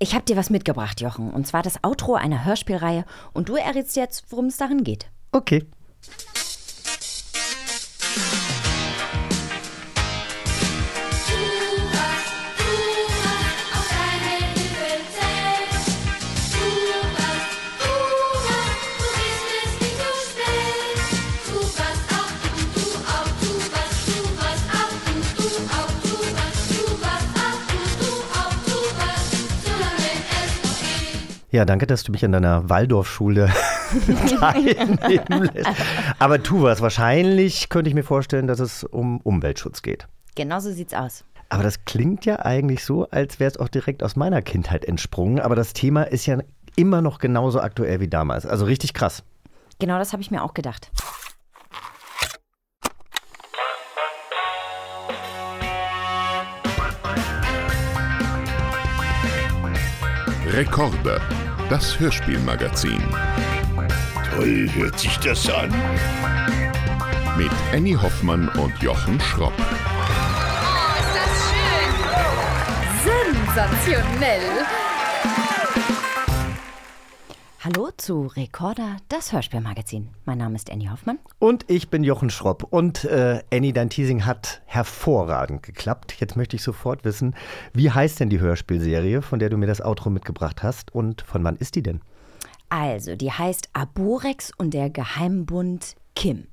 Ich habe dir was mitgebracht, Jochen. Und zwar das Outro einer Hörspielreihe. Und du errätst jetzt, worum es darin geht. Okay. Ja, danke, dass du mich an deiner Waldorfschule teilnehmen lässt. Aber tu was. Wahrscheinlich könnte ich mir vorstellen, dass es um Umweltschutz geht. Genau so sieht's aus. Aber das klingt ja eigentlich so, als wäre es auch direkt aus meiner Kindheit entsprungen. Aber das Thema ist ja immer noch genauso aktuell wie damals. Also richtig krass. Genau das habe ich mir auch gedacht. Rekorder, das Hörspielmagazin. Toll hört sich das an. Mit Annie Hoffmann und Jochen Schropp. Oh, ist das schön! Sensationell! Hallo zu Recorder, das Hörspielmagazin. Mein Name ist Annie Hoffmann. Und ich bin Jochen Schropp. Und äh, Annie, dein Teasing hat hervorragend geklappt. Jetzt möchte ich sofort wissen, wie heißt denn die Hörspielserie, von der du mir das Outro mitgebracht hast? Und von wann ist die denn? Also, die heißt Aborex und der Geheimbund Kim.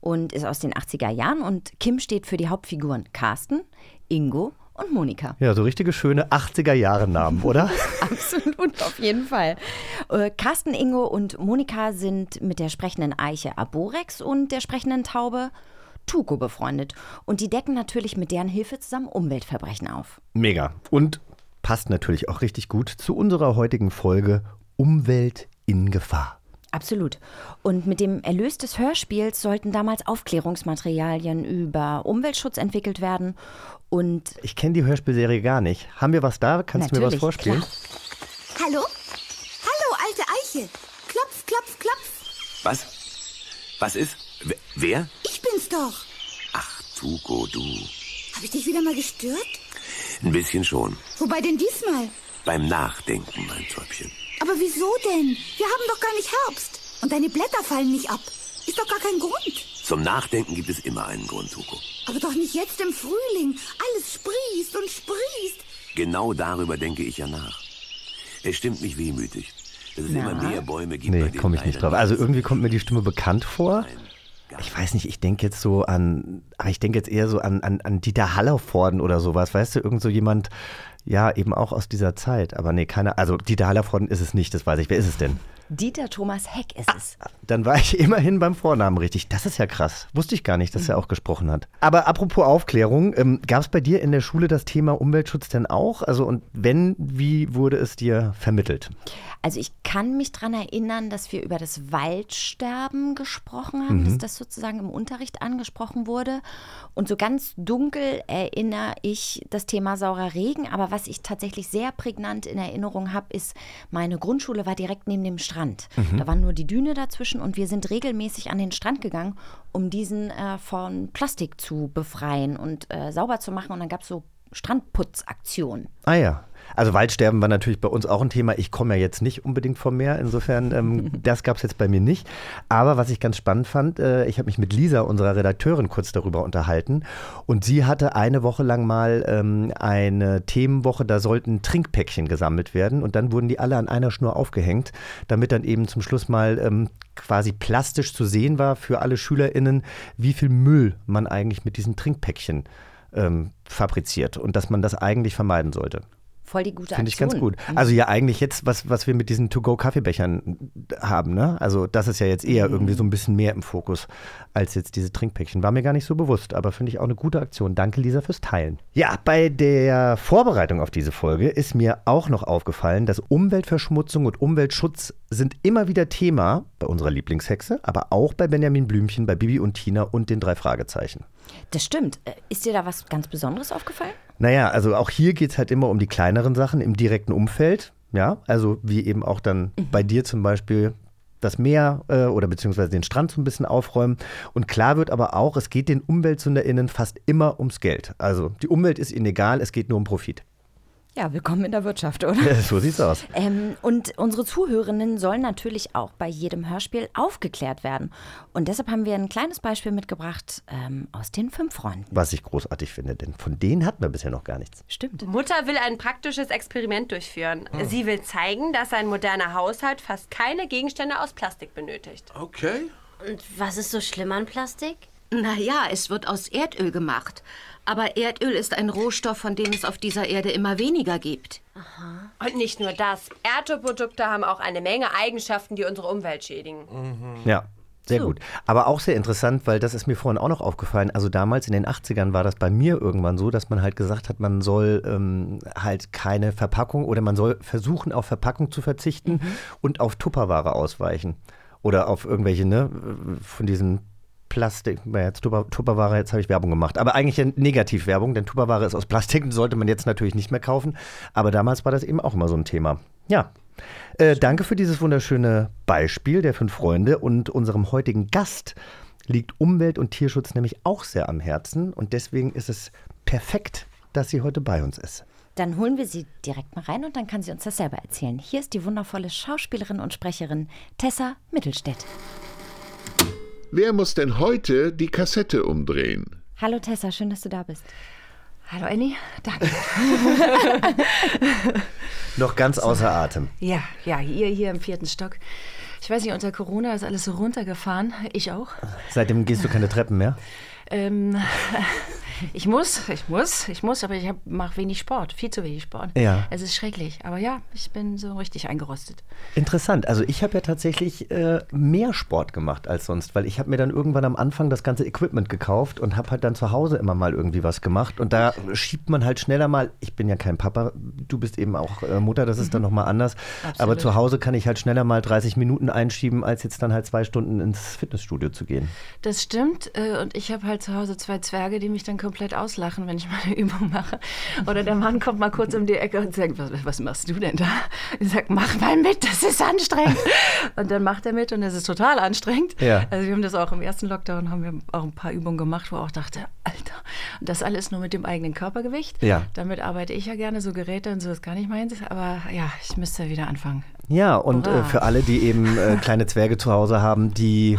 Und ist aus den 80er Jahren. Und Kim steht für die Hauptfiguren Carsten, Ingo und Monika. Ja, so richtige schöne 80er-Jahre-Namen, oder? Absolut, auf jeden Fall. Äh, Carsten, Ingo und Monika sind mit der sprechenden Eiche Aborex und der sprechenden Taube Tuko befreundet. Und die decken natürlich mit deren Hilfe zusammen Umweltverbrechen auf. Mega. Und passt natürlich auch richtig gut zu unserer heutigen Folge Umwelt in Gefahr. Absolut. Und mit dem Erlös des Hörspiels sollten damals Aufklärungsmaterialien über Umweltschutz entwickelt werden. Und Ich kenne die Hörspielserie gar nicht. Haben wir was da? Kannst du mir was vorspielen? klar. Hallo? Hallo, alte Eiche. Klopf, klopf, klopf. Was? Was ist? W wer? Ich bin's doch. Ach, Tuko, du. Habe ich dich wieder mal gestört? Ein bisschen schon. Wobei denn diesmal? Beim Nachdenken, mein Täubchen. Aber wieso denn? Wir haben doch gar nicht Herbst. Und deine Blätter fallen nicht ab. Ist doch gar kein Grund. Zum Nachdenken gibt es immer einen Grund, Tuko. Aber doch nicht jetzt im Frühling. Alles sprießt und sprießt. Genau darüber denke ich ja nach. Es stimmt mich wehmütig, dass es immer mehr Bäume gibt. Nee, komme ich nicht drauf. Also irgendwie kommt mir die Stimme bekannt vor. Nein, Ich weiß nicht, ich denke jetzt so an, aber ich denke jetzt eher so an, an, an Dieter Hallervorden oder sowas. Weißt du, irgend so jemand, ja, eben auch aus dieser Zeit. Aber nee, keiner, also Dieter Hallervorden ist es nicht, das weiß ich. Wer ist es denn? Dieter Thomas Heck ist es. Dann war ich immerhin beim Vornamen richtig. Das ist ja krass. Wusste ich gar nicht, dass er auch gesprochen hat. Aber apropos Aufklärung, ähm, gab es bei dir in der Schule das Thema Umweltschutz denn auch? Also und wenn, wie wurde es dir vermittelt? Also ich kann mich daran erinnern, dass wir über das Waldsterben gesprochen haben, dass das sozusagen im Unterricht angesprochen wurde. Und so ganz dunkel erinnere ich das Thema saurer Regen. Aber was ich tatsächlich sehr prägnant in Erinnerung habe, ist, meine Grundschule war direkt neben dem Strand. Da war nur die Düne dazwischen und wir sind regelmäßig an den Strand gegangen, um diesen äh, von Plastik zu befreien und äh, sauber zu machen. Und dann gab es so Strandputzaktionen. Ah ja. Also Waldsterben war natürlich bei uns auch ein Thema. Ich komme ja jetzt nicht unbedingt vom Meer, insofern ähm, das gab es jetzt bei mir nicht. Aber was ich ganz spannend fand, äh, ich habe mich mit Lisa, unserer Redakteurin, kurz darüber unterhalten. Und sie hatte eine Woche lang mal ähm, eine Themenwoche, da sollten Trinkpäckchen gesammelt werden. Und dann wurden die alle an einer Schnur aufgehängt, damit dann eben zum Schluss mal ähm, quasi plastisch zu sehen war für alle SchülerInnen, wie viel Müll man eigentlich mit diesen Trinkpäckchen ähm, fabriziert und dass man das eigentlich vermeiden sollte. Voll die gute Finde ich Aktion. ganz gut. Also ja, eigentlich jetzt, was, was wir mit diesen To-Go-Kaffeebechern haben, ne? Also das ist ja jetzt eher Mhm. irgendwie so ein bisschen mehr im Fokus als jetzt diese Trinkpäckchen. War mir gar nicht so bewusst, aber finde ich auch eine gute Aktion. Danke, Lisa, fürs Teilen. Ja, bei der Vorbereitung auf diese Folge ist mir auch noch aufgefallen, dass Umweltverschmutzung und Umweltschutz sind immer wieder Thema bei unserer Lieblingshexe, aber auch bei Benjamin Blümchen, bei Bibi und Tina und den drei Fragezeichen. Das stimmt. Äh, Ist dir da was ganz Besonderes aufgefallen? Naja, also auch hier geht es halt immer um die kleineren Sachen im direkten Umfeld. Ja, also wie eben auch dann bei dir zum Beispiel das Meer äh, oder beziehungsweise den Strand so ein bisschen aufräumen. Und klar wird aber auch, es geht den UmweltsünderInnen fast immer ums Geld. Also die Umwelt ist ihnen egal, es geht nur um Profit. Ja, willkommen in der Wirtschaft, oder? Ja, so sieht's aus. Ähm, und unsere Zuhörerinnen sollen natürlich auch bei jedem Hörspiel aufgeklärt werden. Und deshalb haben wir ein kleines Beispiel mitgebracht ähm, aus den fünf Freunden. Was ich großartig finde, denn von denen hatten wir bisher noch gar nichts. Stimmt. Mutter will ein praktisches Experiment durchführen. Sie will zeigen, dass ein moderner Haushalt fast keine Gegenstände aus Plastik benötigt. Okay. Und was ist so schlimm an Plastik? Naja, es wird aus Erdöl gemacht. Aber Erdöl ist ein Rohstoff, von dem es auf dieser Erde immer weniger gibt. Und nicht nur das. Erdölprodukte haben auch eine Menge Eigenschaften, die unsere Umwelt schädigen. Ja. Sehr gut. Aber auch sehr interessant, weil das ist mir vorhin auch noch aufgefallen. Also damals in den 80ern war das bei mir irgendwann so, dass man halt gesagt hat, man soll ähm, halt keine Verpackung oder man soll versuchen, auf Verpackung zu verzichten und auf Tupperware ausweichen. Oder auf irgendwelche, ne, von diesen Plastik, jetzt Tupper, Tupperware, jetzt habe ich Werbung gemacht. Aber eigentlich Negativwerbung, denn Tupperware ist aus Plastik, sollte man jetzt natürlich nicht mehr kaufen. Aber damals war das eben auch immer so ein Thema. Ja. Äh, danke für dieses wunderschöne Beispiel der fünf Freunde und unserem heutigen Gast liegt Umwelt- und Tierschutz nämlich auch sehr am Herzen und deswegen ist es perfekt, dass sie heute bei uns ist. Dann holen wir sie direkt mal rein und dann kann sie uns das selber erzählen. Hier ist die wundervolle Schauspielerin und Sprecherin Tessa Mittelstädt. Wer muss denn heute die Kassette umdrehen? Hallo Tessa, schön, dass du da bist. Hallo Annie, danke. Noch ganz außer Atem. Ja, ja, hier, hier im vierten Stock. Ich weiß nicht, unter Corona ist alles so runtergefahren. Ich auch. Seitdem gehst du keine Treppen mehr? Ähm, ich muss, ich muss, ich muss, aber ich mache wenig Sport, viel zu wenig Sport. Ja. Es ist schrecklich, aber ja, ich bin so richtig eingerostet. Interessant. Also ich habe ja tatsächlich äh, mehr Sport gemacht als sonst, weil ich habe mir dann irgendwann am Anfang das ganze Equipment gekauft und habe halt dann zu Hause immer mal irgendwie was gemacht. Und da schiebt man halt schneller mal, ich bin ja kein Papa, du bist eben auch äh, Mutter, das ist dann nochmal anders. Aber zu Hause kann ich halt schneller mal 30 Minuten einschieben, als jetzt dann halt zwei Stunden ins Fitnessstudio zu gehen. Das stimmt. äh, Und ich habe halt zu Hause zwei Zwerge, die mich dann komplett auslachen, wenn ich mal eine Übung mache. Oder der Mann kommt mal kurz um die Ecke und sagt, was, was machst du denn da? Ich sage, mach mal mit, das ist anstrengend. Und dann macht er mit und es ist total anstrengend. Ja. Also wir haben das auch im ersten Lockdown, haben wir auch ein paar Übungen gemacht, wo ich auch dachte, Alter, und das alles nur mit dem eigenen Körpergewicht. Ja. Damit arbeite ich ja gerne, so Geräte und so ist gar nicht meins. Aber ja, ich müsste wieder anfangen. Ja, und äh, für alle, die eben äh, kleine Zwerge zu Hause haben, die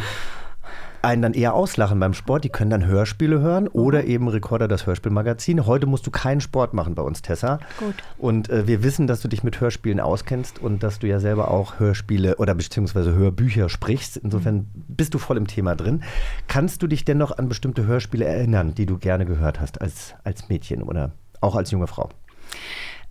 einen dann eher auslachen beim Sport, die können dann Hörspiele hören oder eben Recorder das Hörspielmagazin. Heute musst du keinen Sport machen bei uns, Tessa. Gut. Und äh, wir wissen, dass du dich mit Hörspielen auskennst und dass du ja selber auch Hörspiele oder beziehungsweise Hörbücher sprichst. Insofern bist du voll im Thema drin. Kannst du dich denn noch an bestimmte Hörspiele erinnern, die du gerne gehört hast als, als Mädchen oder auch als junge Frau?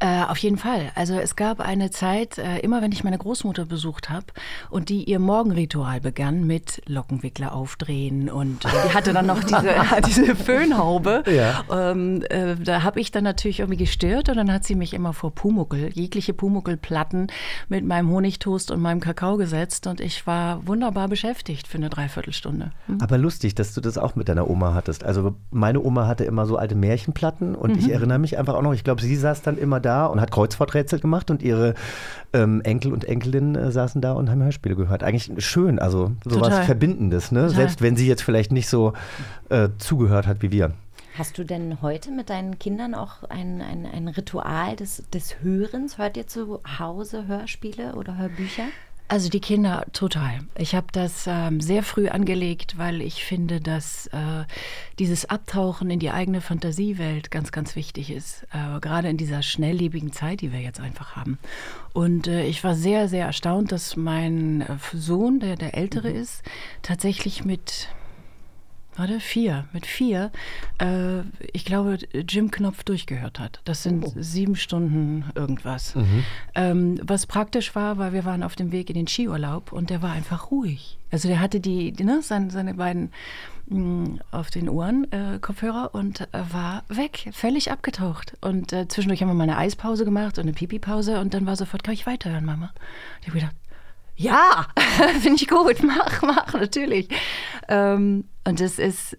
Äh, auf jeden Fall. Also es gab eine Zeit, äh, immer wenn ich meine Großmutter besucht habe und die ihr Morgenritual begann mit Lockenwickler aufdrehen und äh, die hatte dann noch diese, diese Föhnhaube. Ja. Ähm, äh, da habe ich dann natürlich irgendwie gestört und dann hat sie mich immer vor Pumuckel, jegliche Pumuckelplatten mit meinem Honigtoast und meinem Kakao gesetzt und ich war wunderbar beschäftigt für eine Dreiviertelstunde. Hm. Aber lustig, dass du das auch mit deiner Oma hattest. Also meine Oma hatte immer so alte Märchenplatten und ich erinnere mich einfach auch noch, ich glaube, sie saß dann immer da und hat Kreuzworträtsel gemacht und ihre ähm, Enkel und Enkelinnen äh, saßen da und haben Hörspiele gehört. Eigentlich schön, also sowas Total. Verbindendes, ne? Selbst wenn sie jetzt vielleicht nicht so äh, zugehört hat wie wir. Hast du denn heute mit deinen Kindern auch ein, ein, ein Ritual des, des Hörens? Hört ihr zu Hause Hörspiele oder Hörbücher? Also die Kinder total. Ich habe das ähm, sehr früh angelegt, weil ich finde, dass äh, dieses Abtauchen in die eigene Fantasiewelt ganz, ganz wichtig ist. Äh, gerade in dieser schnelllebigen Zeit, die wir jetzt einfach haben. Und äh, ich war sehr, sehr erstaunt, dass mein äh, Sohn, der der Ältere ist, tatsächlich mit Warte, vier. Mit vier, äh, ich glaube, Jim Knopf durchgehört hat. Das sind sieben Stunden irgendwas. Ähm, was praktisch war, weil wir waren auf dem Weg in den Skiurlaub und der war einfach ruhig. Also der hatte die, die ne, seine, seine beiden mh, auf den Ohren äh, Kopfhörer und äh, war weg, völlig abgetaucht. Und äh, zwischendurch haben wir mal eine Eispause gemacht und eine Pipi-Pause und dann war sofort, kann ich weiterhören, Mama? Ich habe gedacht, ja, finde ich gut, mach, mach, natürlich. Ähm, und das ist,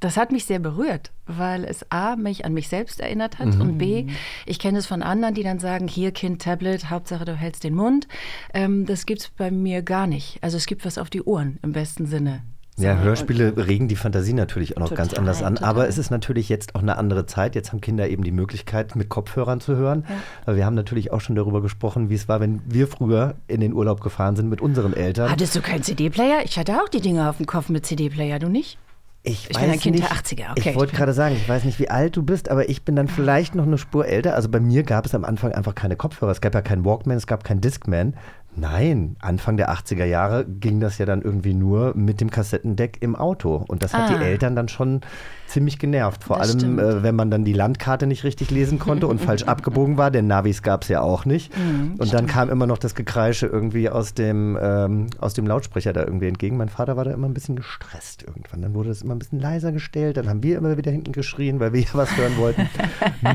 das hat mich sehr berührt, weil es A, mich an mich selbst erinnert hat und B, ich kenne es von anderen, die dann sagen, hier Kind, Tablet, Hauptsache du hältst den Mund. Ähm, das gibt es bei mir gar nicht. Also es gibt was auf die Ohren im besten Sinne. Ja, Hörspiele regen die Fantasie natürlich auch noch ganz Total, anders an. total. Aber es ist natürlich jetzt auch eine andere Zeit. Jetzt haben Kinder eben die Möglichkeit, mit Kopfhörern zu hören. Aber wir haben natürlich auch schon darüber gesprochen, wie es war, wenn wir früher in den Urlaub gefahren sind mit unseren Eltern. Hattest du keinen CD-Player? Ich hatte auch die Dinger auf dem Kopf mit CD-Player, du nicht? Ich, Ich weiß bin ein Kind nicht, der 80er, okay. Ich wollte gerade sagen, ich weiß nicht, wie alt du bist, aber ich bin dann vielleicht noch eine Spur älter. Also bei mir gab es am Anfang einfach keine Kopfhörer. Es gab ja keinen Walkman, es gab keinen Discman. Nein, Anfang der 80er Jahre ging das ja dann irgendwie nur mit dem Kassettendeck im Auto. Und das hat Ah. die Eltern dann schon ziemlich genervt. Vor Das allem, stimmt. äh, wenn man dann die Landkarte nicht richtig lesen konnte und falsch abgebogen war, denn Navis gab es ja auch nicht. Mhm, und dann kam immer noch das Gekreische irgendwie aus dem, ähm, aus dem Lautsprecher da irgendwie entgegen. Mein Vater war da immer ein bisschen gestresst irgendwann. Dann wurde das immer ein bisschen leiser gestellt. Dann haben wir immer wieder hinten geschrien, weil wir ja was hören wollten.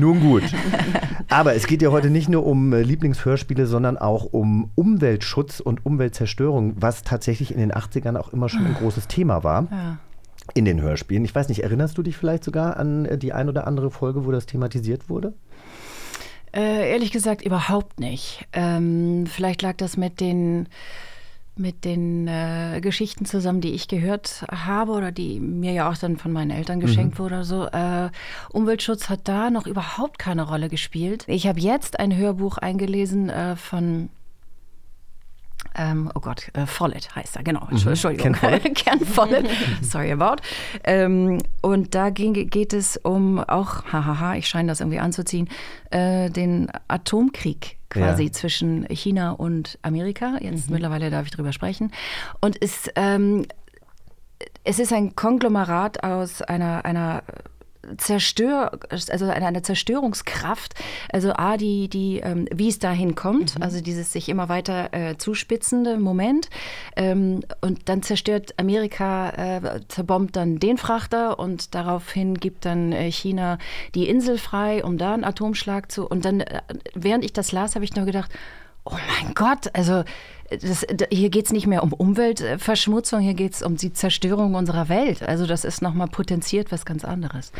Nun gut. Aber es geht ja heute nicht nur um äh, Lieblingshörspiele, sondern auch um Umweltschutz und Umweltzerstörung, was tatsächlich in den 80ern auch immer schon ein großes Thema war Ja. in den Hörspielen. Ich weiß nicht, erinnerst du dich vielleicht sogar an äh, die ein oder andere Folge, wo das thematisiert wurde? Äh, ehrlich gesagt überhaupt nicht. Ähm, vielleicht lag das mit den mit den äh, Geschichten zusammen, die ich gehört habe oder die mir ja auch dann von meinen Eltern geschenkt wurde oder so. Äh, Umweltschutz hat da noch überhaupt keine Rolle gespielt. Ich habe jetzt ein Hörbuch eingelesen äh, von ähm, oh Gott, äh, Follett heißt er, genau. Entschuldigung. Ken Follett? Ken Follett. Sorry about. Ähm, und da ging, geht es um auch, hahaha, ich scheine das irgendwie anzuziehen, äh, den Atomkrieg quasi Ja. zwischen China und Amerika. Jetzt mittlerweile darf ich drüber sprechen. Und es, ähm, es ist ein Konglomerat aus einer, einer Zerstör, also einer, einer Zerstörungskraft. Also A, die, die, ähm, wie es dahin kommt, also dieses sich immer weiter äh, zuspitzende Moment. Ähm, und dann zerstört Amerika, äh, zerbombt dann den Frachter und daraufhin gibt dann äh, China die Insel frei, um da einen Atomschlag zu. Und dann, äh, während ich das las, habe ich nur gedacht, Oh mein Gott, also das, hier geht es nicht mehr um Umweltverschmutzung, hier geht es um die Zerstörung unserer Welt. Also das ist nochmal potenziert was ganz anderes.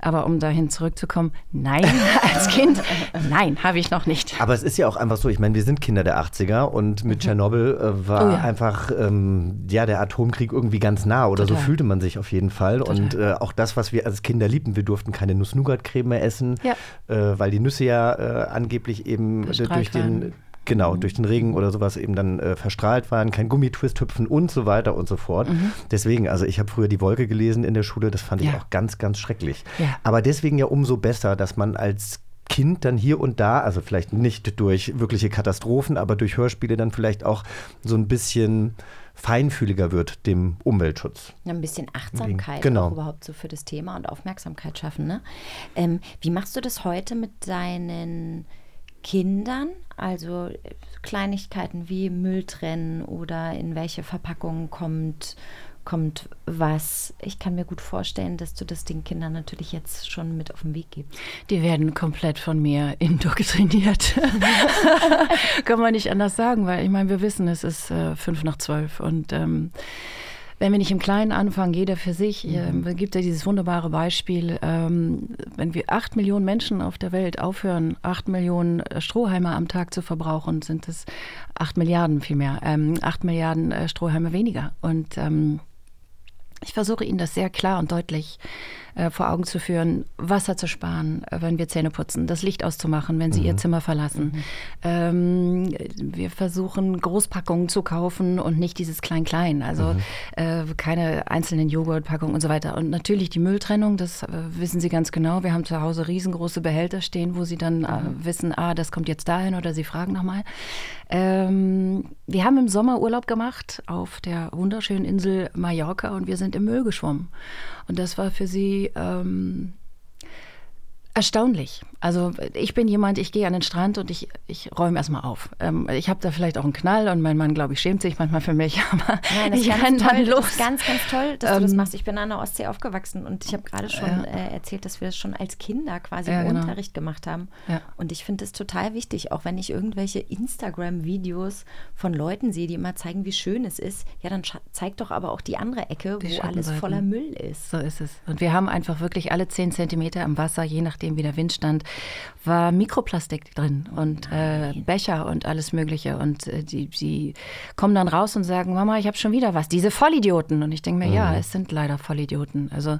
Aber um dahin zurückzukommen, nein, als Kind, nein, habe ich noch nicht. Aber es ist ja auch einfach so, ich meine, wir sind Kinder der 80er und mit Tschernobyl äh, war Oh ja. einfach ähm, ja, der Atomkrieg irgendwie ganz nah oder so Total. fühlte man sich auf jeden Fall. Und äh, auch das, was wir als Kinder liebten, wir durften keine Nuss-Nougat-Creme mehr essen, Ja. äh, weil die Nüsse ja äh, angeblich eben durch den waren. Genau, durch den Regen oder sowas eben dann äh, verstrahlt waren, kein Gummitwist hüpfen und so weiter und so fort. Deswegen, also ich habe früher die Wolke gelesen in der Schule, das fand ich Ja. auch ganz, ganz schrecklich. Ja. Aber deswegen ja umso besser, dass man als Kind dann hier und da, also vielleicht nicht durch wirkliche Katastrophen, aber durch Hörspiele dann vielleicht auch so ein bisschen feinfühliger wird dem Umweltschutz. Ein bisschen Achtsamkeit Genau. auch überhaupt so für das Thema und Aufmerksamkeit schaffen. Ne? Ähm, wie machst du das heute mit deinen Kindern? Also äh, Kleinigkeiten wie Müll trennen oder in welche Verpackung kommt, kommt was. Ich kann mir gut vorstellen, dass du das den Kindern natürlich jetzt schon mit auf den Weg gibst. Die werden komplett von mir indoktriniert. Kann man nicht anders sagen, weil ich meine, wir wissen, es ist äh, fünf nach zwölf und ähm, wenn wir nicht im Kleinen anfangen, jeder für sich, ähm, es gibt ja dieses wunderbare Beispiel, ähm, wenn wir acht Millionen Menschen auf der Welt aufhören, acht Millionen äh, Strohhalme am Tag zu verbrauchen, sind es acht Milliarden vielmehr, ähm, acht Milliarden äh, Strohhalme weniger. Und ähm, ich versuche Ihnen das sehr klar und deutlich äh, vor Augen zu führen, Wasser zu sparen, äh, wenn wir Zähne putzen, das Licht auszumachen, wenn Sie Ihr Zimmer verlassen. Ähm, wir versuchen Großpackungen zu kaufen und nicht dieses Klein-Klein, also äh, keine einzelnen Joghurtpackungen und so weiter. Und natürlich die Mülltrennung, das äh, wissen Sie ganz genau. Wir haben zu Hause riesengroße Behälter stehen, wo Sie dann äh, wissen, ah, das kommt jetzt dahin oder Sie fragen nochmal. Ähm, wir haben im Sommer Urlaub gemacht auf der wunderschönen Insel Mallorca und wir sind im Müll geschwommen. Und das war für sie ähm, erstaunlich. Also ich bin jemand, ich gehe an den Strand und ich, ich räume erstmal auf. Ähm, ich habe da vielleicht auch einen Knall und mein Mann, glaube ich, schämt sich manchmal für mich, aber Nein, das ich renn ganz dann toll. los. Das ist ganz, ganz toll, dass du das Ähm, machst. Ich bin an der Ostsee aufgewachsen und ich habe gerade schon Ja. äh, erzählt, dass wir das schon als Kinder quasi Ja, im genau. Unterricht gemacht haben. Ja. Und ich finde es total wichtig, auch wenn ich irgendwelche Instagram-Videos von Leuten sehe, die immer zeigen, wie schön es ist. Ja, dann scha- zeig doch aber auch die andere Ecke, Die wo alles voller Müll ist. So ist es. Und wir haben einfach wirklich alle 10 Zentimeter im Wasser, je nachdem, nachdem wieder Wind stand, war Mikroplastik drin und äh, Becher und alles Mögliche. Und äh, die, die kommen dann raus und sagen, Mama, ich habe schon wieder was. Diese Vollidioten. Und ich denke mir, ja, es sind leider Vollidioten. Also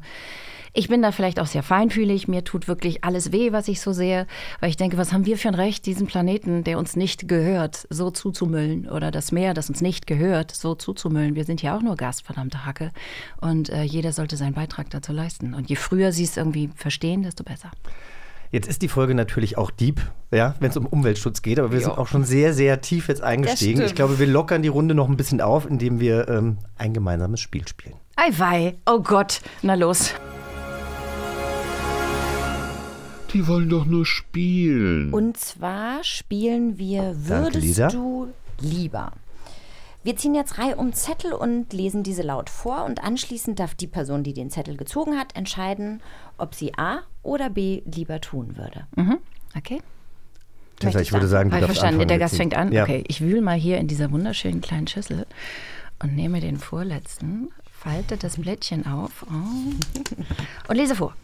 ich bin da vielleicht auch sehr feinfühlig. Mir tut wirklich alles weh, was ich so sehe, weil ich denke, was haben wir für ein Recht, diesen Planeten, der uns nicht gehört, so zuzumüllen oder das Meer, das uns nicht gehört, so zuzumüllen. Wir sind ja auch nur Gast, verdammte Hacke. Und äh, jeder sollte seinen Beitrag dazu leisten. Und je früher sie es irgendwie verstehen, desto besser. Jetzt ist die Folge natürlich auch deep, ja, wenn es um Umweltschutz geht, aber wir sind auch schon sehr, sehr tief jetzt eingestiegen. Ich glaube, wir lockern die Runde noch ein bisschen auf, indem wir ähm, ein gemeinsames Spiel spielen. Ei wei, oh Gott, na los. Die wollen doch nur spielen. Und zwar spielen wir Danke, Würdest Lisa. du lieber. Wir ziehen jetzt Reihe um Zettel und lesen diese laut vor und anschließend darf die Person, die den Zettel gezogen hat, entscheiden, ob sie A oder B lieber tun würde. Mhm. Okay. Tessa, Möchtest ich würde sagen, du ich verstanden. anfangen, Der Gast fängt an. Ja. Okay, ich wühle mal hier in dieser wunderschönen kleinen Schüssel und nehme den vorletzten, falte das Blättchen auf oh, und lese vor.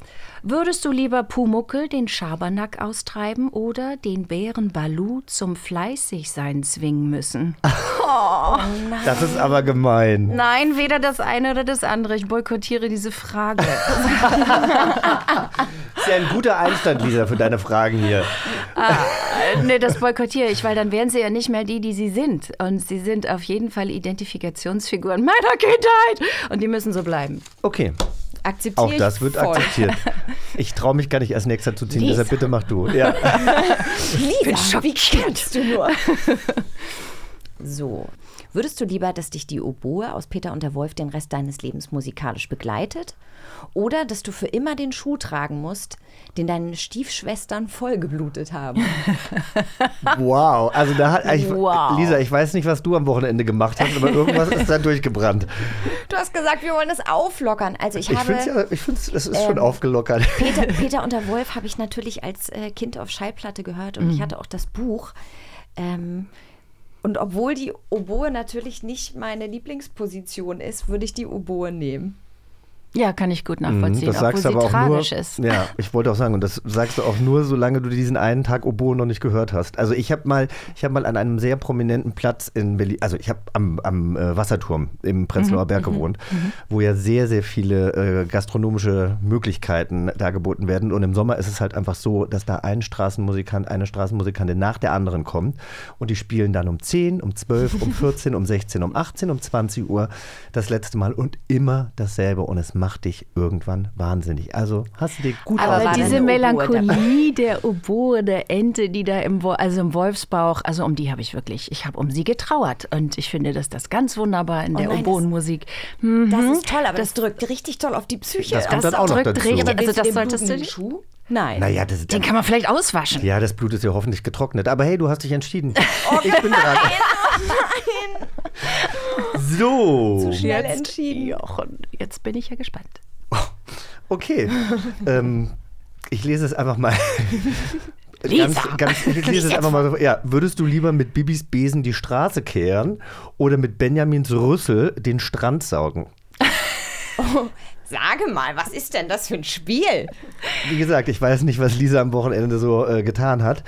Würdest du lieber Pumuckel den Schabernack austreiben oder den Bären Balu zum Fleißigsein zwingen müssen? Das ist aber gemein. Nein, weder das eine oder das andere. Ich boykottiere diese Frage. ist ja ein guter Einstand, Lisa, für deine Fragen hier. Äh, nee, das boykottiere ich, weil dann wären sie ja nicht mehr die, die sie sind. Und sie sind auf jeden Fall Identifikationsfiguren meiner Kindheit. Und die müssen so bleiben. Okay, Akzeptiere auch das wird voll. akzeptiert. Ich traue mich gar nicht erst nächster zu ziehen, Lisa. deshalb bitte mach du. Ja. Lisa, wie kannst du nur? so, würdest du lieber, dass dich die Oboe aus Peter und der Wolf den Rest deines Lebens musikalisch begleitet? Oder dass du für immer den Schuh tragen musst, den deine Stiefschwestern vollgeblutet haben? Wow, also da hat ich, Wow. Lisa, ich weiß nicht, was du am Wochenende gemacht hast, aber irgendwas ist da durchgebrannt. Du hast gesagt, wir wollen es auflockern. Also ich, Ich habe finde ja, ich find's, es ist schon Ähm, aufgelockert. Peter, Peter und der Wolf habe ich natürlich als äh, Kind auf Schallplatte gehört und ich hatte auch das Buch. Ähm, und obwohl die Oboe natürlich nicht meine Lieblingsposition ist, würde ich die Oboe nehmen. Ja, kann ich gut nachvollziehen, Mhm, das obwohl sagst sie du aber auch tragisch nur. ist. Ja, ich wollte auch sagen, und das sagst du auch nur, solange du diesen einen Tag Oboe noch nicht gehört hast. Also ich habe mal, ich habe mal an einem sehr prominenten Platz in Berlin, also ich habe am, am äh, Wasserturm im Prenzlauer Mhm, Berg gewohnt, wo ja sehr, sehr viele äh, gastronomische Möglichkeiten dargeboten werden. Und im Sommer ist es halt einfach so, dass da ein Straßenmusikant, eine Straßenmusikantin nach der anderen kommt und die spielen dann um 10, um 12, um 14, um 16, um 18, um 20 Uhr das letzte Mal und immer dasselbe und es macht dich irgendwann wahnsinnig. Also hast du dir gut Aber diese Melancholie der Oboe, der Ente, die da im, Wo also im Wolfsbauch, also um die habe ich wirklich, ich habe um sie getrauert. Und ich finde, dass das ganz wunderbar in Oh der das- Oboenmusik. Das Mhm. ist toll, aber das, drückt richtig toll auf die Psyche. Das kommt dann auch noch drückt dazu. richtig- also das solltest du nicht- Schuh? Nein. Naja, das, Den kann man vielleicht auswaschen. ja, das Blut ist ja hoffentlich getrocknet. Aber hey, du hast dich entschieden. Ich bin dran. So. Zu schnell Jetzt, entschieden. Jochen, jetzt bin ich ja gespannt. Okay. ähm, ich lese es einfach mal. Lisa. Ganz, ganz, ich lese es einfach mal so. Ja, würdest du lieber mit Bibis Besen die Straße kehren oder mit Benjamins Rüssel den Strand saugen? Sage mal, was ist denn das für ein Spiel? Wie gesagt, ich weiß nicht, was Lisa am Wochenende so äh, getan hat.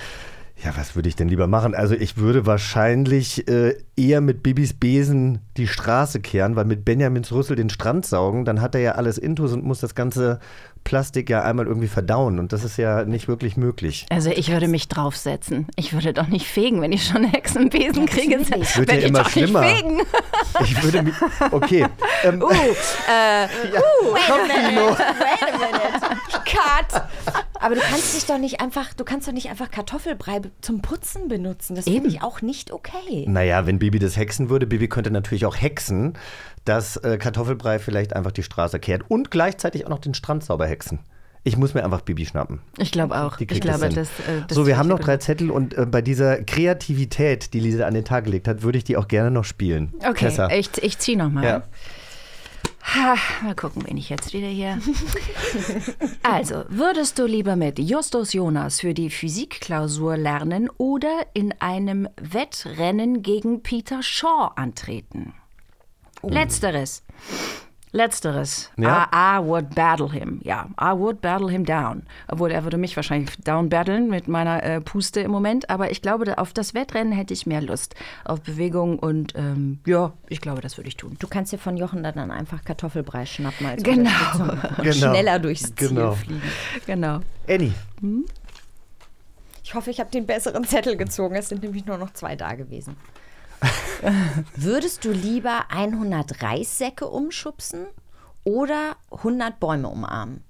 Ja, was würde ich denn lieber machen? Also ich würde wahrscheinlich äh, eher mit Bibis Besen die Straße kehren, weil mit Benjamins Rüssel den Strand saugen, dann hat er ja alles Intus und muss das ganze Plastik ja einmal irgendwie verdauen und das ist ja nicht wirklich möglich. Also ich würde mich draufsetzen. Ich würde doch nicht fegen, wenn ich schon Hexenbesen kriege. ich. Wird Wenn ja ich immer doch schlimmer. nicht fegen. Ich würde mich. Okay. Ähm, Uh, wait a minute, wait a minute. Cut. Aber du kannst dich doch nicht einfach, du kannst doch nicht einfach Kartoffelbrei zum Putzen benutzen. Das finde ich auch nicht okay. Naja, wenn Bibi das hexen würde, Bibi könnte natürlich auch hexen, dass äh, Kartoffelbrei vielleicht einfach die Straße kehrt und gleichzeitig auch noch den Strand sauber hexen. Ich muss mir einfach Bibi schnappen. Ich glaube auch. Die Ich glaube, hin. das, äh, das so, wir haben noch drei Zettel und äh, bei dieser Kreativität, die Lisa an den Tag gelegt hat, würde ich die auch gerne noch spielen. Okay, Tessa. ich, ich ziehe nochmal. Ja. Ha, mal gucken, wen ich jetzt wieder hier. also, würdest du lieber mit Justus Jonas für die Physikklausur lernen oder in einem Wettrennen gegen Peter Shaw antreten? Oh. Letzteres. Letzteres. Ja? I, I would battle him. Ja, I would battle him down. Obwohl er würde mich wahrscheinlich down battlen mit meiner äh, Puste im Moment. Aber ich glaube, auf das Wettrennen hätte ich mehr Lust. Auf Bewegung und ähm, ja, ich glaube, das würde ich tun. Du kannst dir von Jochen dann einfach Kartoffelbrei schnappen als Genau. Und Genau. schneller durchs Ziel Genau. fliegen. Genau. Annie, Ich hoffe, ich habe den besseren Zettel gezogen. Es sind nämlich nur noch zwei da gewesen. Würdest du lieber 100 Reissäcke umschubsen oder 100 Bäume umarmen?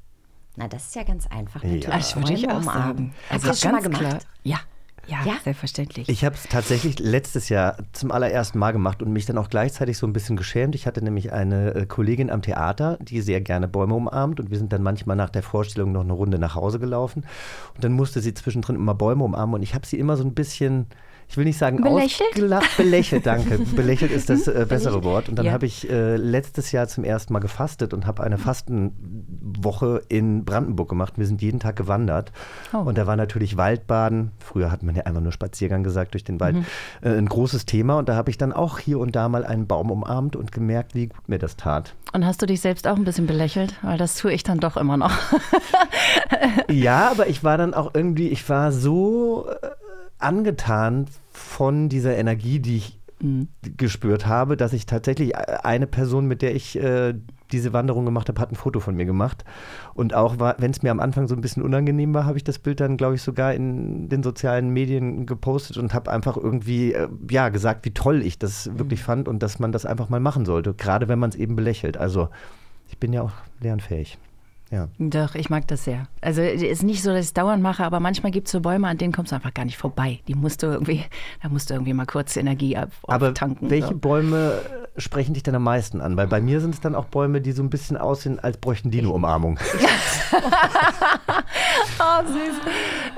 Na, das ist ja ganz einfach. Ja. Natürlich. Das würde ich Bäume auch umarmen. sagen. Hast du das schon mal gemacht? Ja. Ja, Ja? selbstverständlich. ich habe es tatsächlich letztes Jahr zum allerersten Mal gemacht und mich dann auch gleichzeitig so ein bisschen geschämt. Ich hatte nämlich eine äh, Kollegin am Theater, die sehr gerne Bäume umarmt und wir sind dann manchmal nach der Vorstellung noch eine Runde nach Hause gelaufen und dann musste sie zwischendrin immer Bäume umarmen und ich habe sie immer so ein bisschen ich will nicht sagen Belächelt? belächelt, danke. belächelt ist das äh, bessere Wort. Und dann Ja. habe ich äh, letztes Jahr zum ersten Mal gefastet und habe eine Fastenwoche in Brandenburg gemacht. Wir sind jeden Tag gewandert. Oh. Und da war natürlich Waldbaden, früher hat man ja einfach nur Spaziergang gesagt durch den Wald, Mhm. äh, ein großes Thema. Und da habe ich dann auch hier und da mal einen Baum umarmt und gemerkt, wie gut mir das tat. Und hast du dich selbst auch ein bisschen belächelt? Weil das tue ich dann doch immer noch. Ja, aber ich war dann auch irgendwie, ich war so äh, angetan von dieser Energie, die ich gespürt habe, dass ich tatsächlich eine Person, mit der ich äh, diese Wanderung gemacht habe, hat ein Foto von mir gemacht. Und auch wenn es mir am Anfang so ein bisschen unangenehm war, habe ich das Bild dann, glaube ich, sogar in den sozialen Medien gepostet und habe einfach irgendwie äh, ja, gesagt, wie toll ich das wirklich fand und dass man das einfach mal machen sollte, gerade wenn man es eben belächelt. Also ich bin ja auch lernfähig. Ja. Doch, ich mag das sehr. Also es ist nicht so, dass ich es dauernd mache, aber manchmal gibt es so Bäume, an denen kommst du einfach gar nicht vorbei. Die musst du irgendwie, da musst du irgendwie mal kurz Energie ab, Aber auftanken. welche so. Bäume sprechen dich denn am meisten an? Weil bei mir sind es dann auch Bäume, die so ein bisschen aussehen, als bräuchten die eine Umarmung. Oh, süß.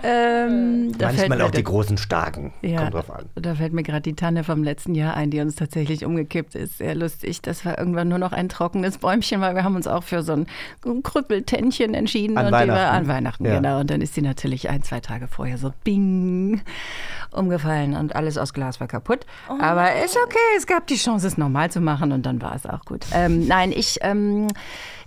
Ähm, Manchmal auch die großen, starken. Ja, Kommt drauf an. da fällt mir gerade die Tanne vom letzten Jahr ein, die uns tatsächlich umgekippt ist. Sehr lustig. Das war irgendwann nur noch ein trockenes Bäumchen, weil wir haben uns auch für so ein Krüppeltännchen entschieden. An und Die war Weihnachten. an Weihnachten, Ja. genau. Und dann ist die natürlich ein, zwei Tage vorher so bing umgefallen und alles aus Glas war kaputt. Aber ist okay, es gab die Chance, es nochmal zu machen und dann war es auch gut. Ähm, nein, ich, ähm,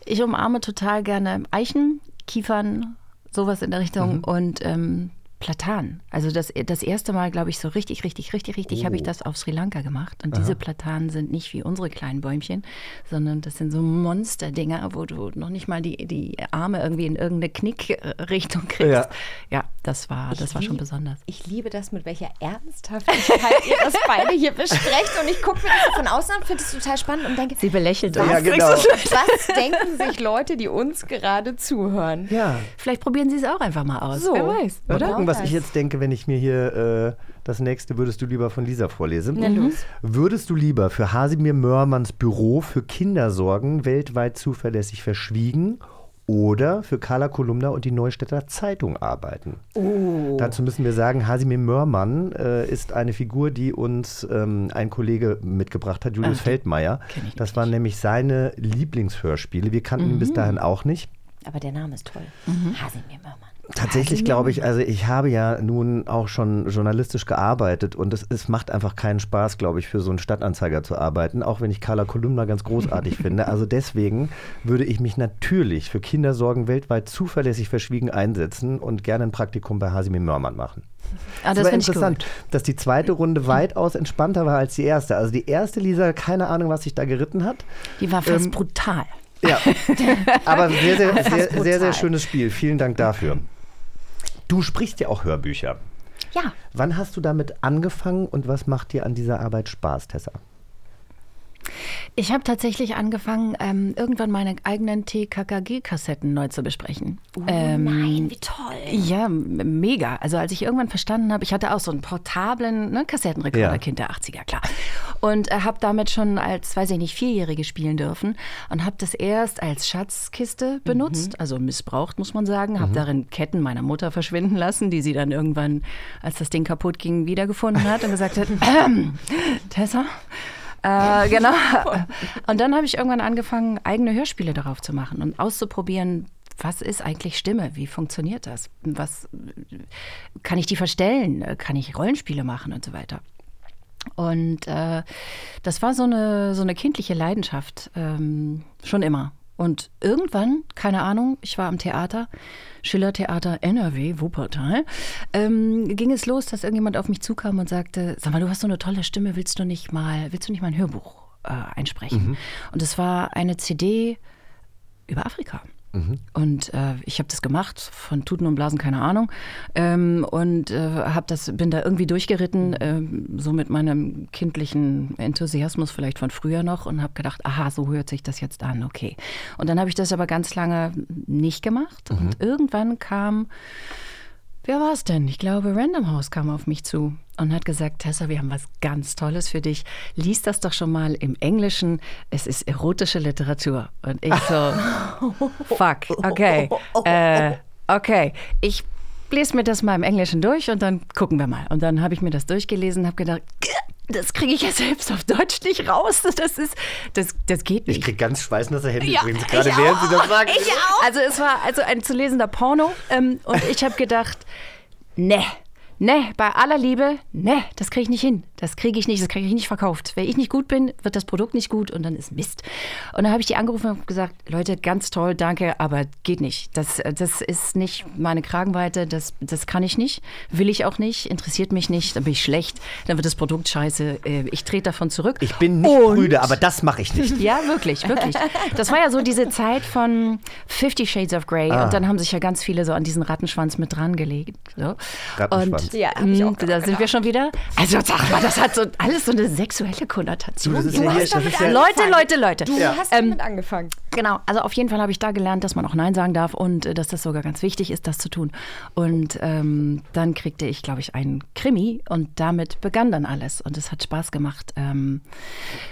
ich umarme total gerne Eichen, Kiefern, sowas in der Richtung Mhm. und ähm, Platanen. Also das, das erste Mal, glaube ich, so richtig, richtig, richtig, richtig habe ich Oh. das auf Sri Lanka gemacht. Und diese Platanen sind nicht wie unsere kleinen Bäumchen, sondern das sind so Monsterdinger, wo du noch nicht mal die, die Arme irgendwie in irgendeine Knickrichtung kriegst. Ja. Ja, das war, das war schon lieb- besonders. Ich liebe das, mit welcher Ernsthaftigkeit ihr das beide hier besprecht. Und ich gucke mir das von außen an, finde es total spannend und denke, Sie belächelt was. Ja, genau. was denken sich Leute, die uns gerade zuhören? Ja. Vielleicht probieren Sie es auch einfach mal aus. So. Wer weiß, Mal oder? gucken, was ich jetzt denke, wenn ich mir hier äh, das nächste würdest du lieber von Lisa vorlese. Na los. Würdest du lieber für Hasimir Mörmanns Büro für Kindersorgen weltweit zuverlässig verschwiegen oder für Carla Kolumna und die Neustädter Zeitung arbeiten? Oh. Dazu müssen wir sagen, Hasimir Mörmann äh, ist eine Figur, die uns ähm, ein Kollege mitgebracht hat, Julius Feldmeier. kenn ich Das waren nämlich seine Lieblingshörspiele. Wir kannten ihn bis dahin auch nicht. Aber der Name ist toll. Hasimir Mörmann. Tatsächlich glaube ich, also ich habe ja nun auch schon journalistisch gearbeitet und es, es macht einfach keinen Spaß, glaube ich, für so einen Stadtanzeiger zu arbeiten, auch wenn ich Carla Kolumna ganz großartig finde. Also deswegen würde ich mich natürlich für Kindersorgen weltweit zuverlässig verschwiegen einsetzen und gerne ein Praktikum bei Hasimir Mörmann machen. Ah, Es das war interessant, gut. dass die zweite Runde weitaus entspannter war als die erste. Also die erste, Lisa, keine Ahnung, was sich da geritten hat. Die war fast Ähm, brutal. Ja, aber sehr, sehr, sehr, sehr, sehr schönes Spiel. Vielen Dank dafür. Du sprichst ja auch Hörbücher. Ja, Wann hast du damit angefangen und was macht dir an dieser Arbeit Spaß, Tessa? Ich habe tatsächlich angefangen, ähm, irgendwann meine eigenen TKKG-Kassetten neu zu besprechen. ähm, nein, wie toll. Ja, mega. Also als ich irgendwann verstanden habe, ich hatte auch so einen portablen ne, Kassettenrekorder, Ja. Kind der 80er, klar. Und äh, habe damit schon als, weiß ich nicht, Vierjährige spielen dürfen und habe das erst als Schatzkiste benutzt, also missbraucht, muss man sagen. Habe darin Ketten meiner Mutter verschwinden lassen, die sie dann irgendwann, als das Ding kaputt ging, wiedergefunden hat und gesagt hat, ähm, Tessa, äh, genau. Und dann habe ich irgendwann angefangen, eigene Hörspiele darauf zu machen und auszuprobieren, was ist eigentlich Stimme? Wie funktioniert das? Was kann ich die verstellen? Kann ich Rollenspiele machen und so weiter? Und äh, das war so eine, so eine kindliche Leidenschaft, ähm, schon immer. Und irgendwann, keine Ahnung, ich war am Theater, Schillertheater NRW, Wuppertal, ähm, ging es los, dass irgendjemand auf mich zukam und sagte, sag mal, du hast so eine tolle Stimme, willst du nicht mal, willst du nicht mal ein Hörbuch äh, einsprechen? Mhm. Und es war eine CD über Afrika. Und äh, ich habe das gemacht, von Tuten und Blasen keine Ahnung. Ähm, und äh, hab das, bin da irgendwie durchgeritten, ähm, so mit meinem kindlichen Enthusiasmus vielleicht von früher noch und habe gedacht, aha, so hört sich das jetzt an, okay. Und dann habe ich das aber ganz lange nicht gemacht. Und irgendwann kam, wer war es denn? Ich glaube, Random House kam auf mich zu und hat gesagt, Tessa, wir haben was ganz Tolles für dich. Lies das doch schon mal im Englischen. Es ist erotische Literatur. Und ich so, fuck, okay. Äh, okay, ich lese mir das mal im Englischen durch und dann gucken wir mal. Und dann habe ich mir das durchgelesen und habe gedacht, das kriege ich ja selbst auf Deutsch nicht raus. Das ist, das, das geht nicht. Ich kriege ganz schweißnasse Hände Ja, übrigens, gerade ich während Sie das auch. sagen. Ich auch. Also es war also ein zu lesender Porno ähm, und ich habe gedacht, ne, ne, bei aller Liebe, ne, das kriege ich nicht hin. Das kriege ich nicht, das kriege ich nicht verkauft. Wenn ich nicht gut bin, wird das Produkt nicht gut und dann ist Mist. Und dann habe ich die angerufen und gesagt, Leute, ganz toll, danke, aber geht nicht. Das, das ist nicht meine Kragenweite, das, das kann ich nicht, will ich auch nicht, interessiert mich nicht, dann bin ich schlecht, dann wird das Produkt scheiße, äh, ich trete davon zurück. Ich bin nicht Und- müde, aber das mache ich nicht. ja, wirklich, wirklich. Das war ja so diese Zeit von Fifty Shades of Grey Ah. und dann haben sich ja ganz viele so an diesen Rattenschwanz mit dran gelegt. So. Rattenschwanz. Und Ja, hab ich auch mh, da sind wir schon wieder. Also sag mal, das hat so alles so eine sexuelle Konnotation. Du, das ist ja hier- das ist ja- Leute, Leute, Leute. Du Ja. hast Ähm, damit angefangen. Genau, also auf jeden Fall habe ich da gelernt, dass man auch Nein sagen darf und äh, dass das sogar ganz wichtig ist, das zu tun. Und ähm, dann kriegte ich, glaube ich, einen Krimi und damit begann dann alles. Und es hat Spaß gemacht, ähm,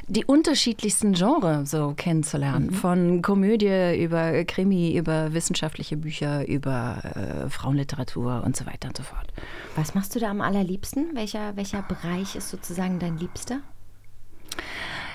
die unterschiedlichsten Genres so kennenzulernen. Von Komödie über Krimi, über wissenschaftliche Bücher, über äh, Frauenliteratur und so weiter und so fort. Was machst du da am allerliebsten? Welcher, welcher Bereich ist sozusagen dein Liebster?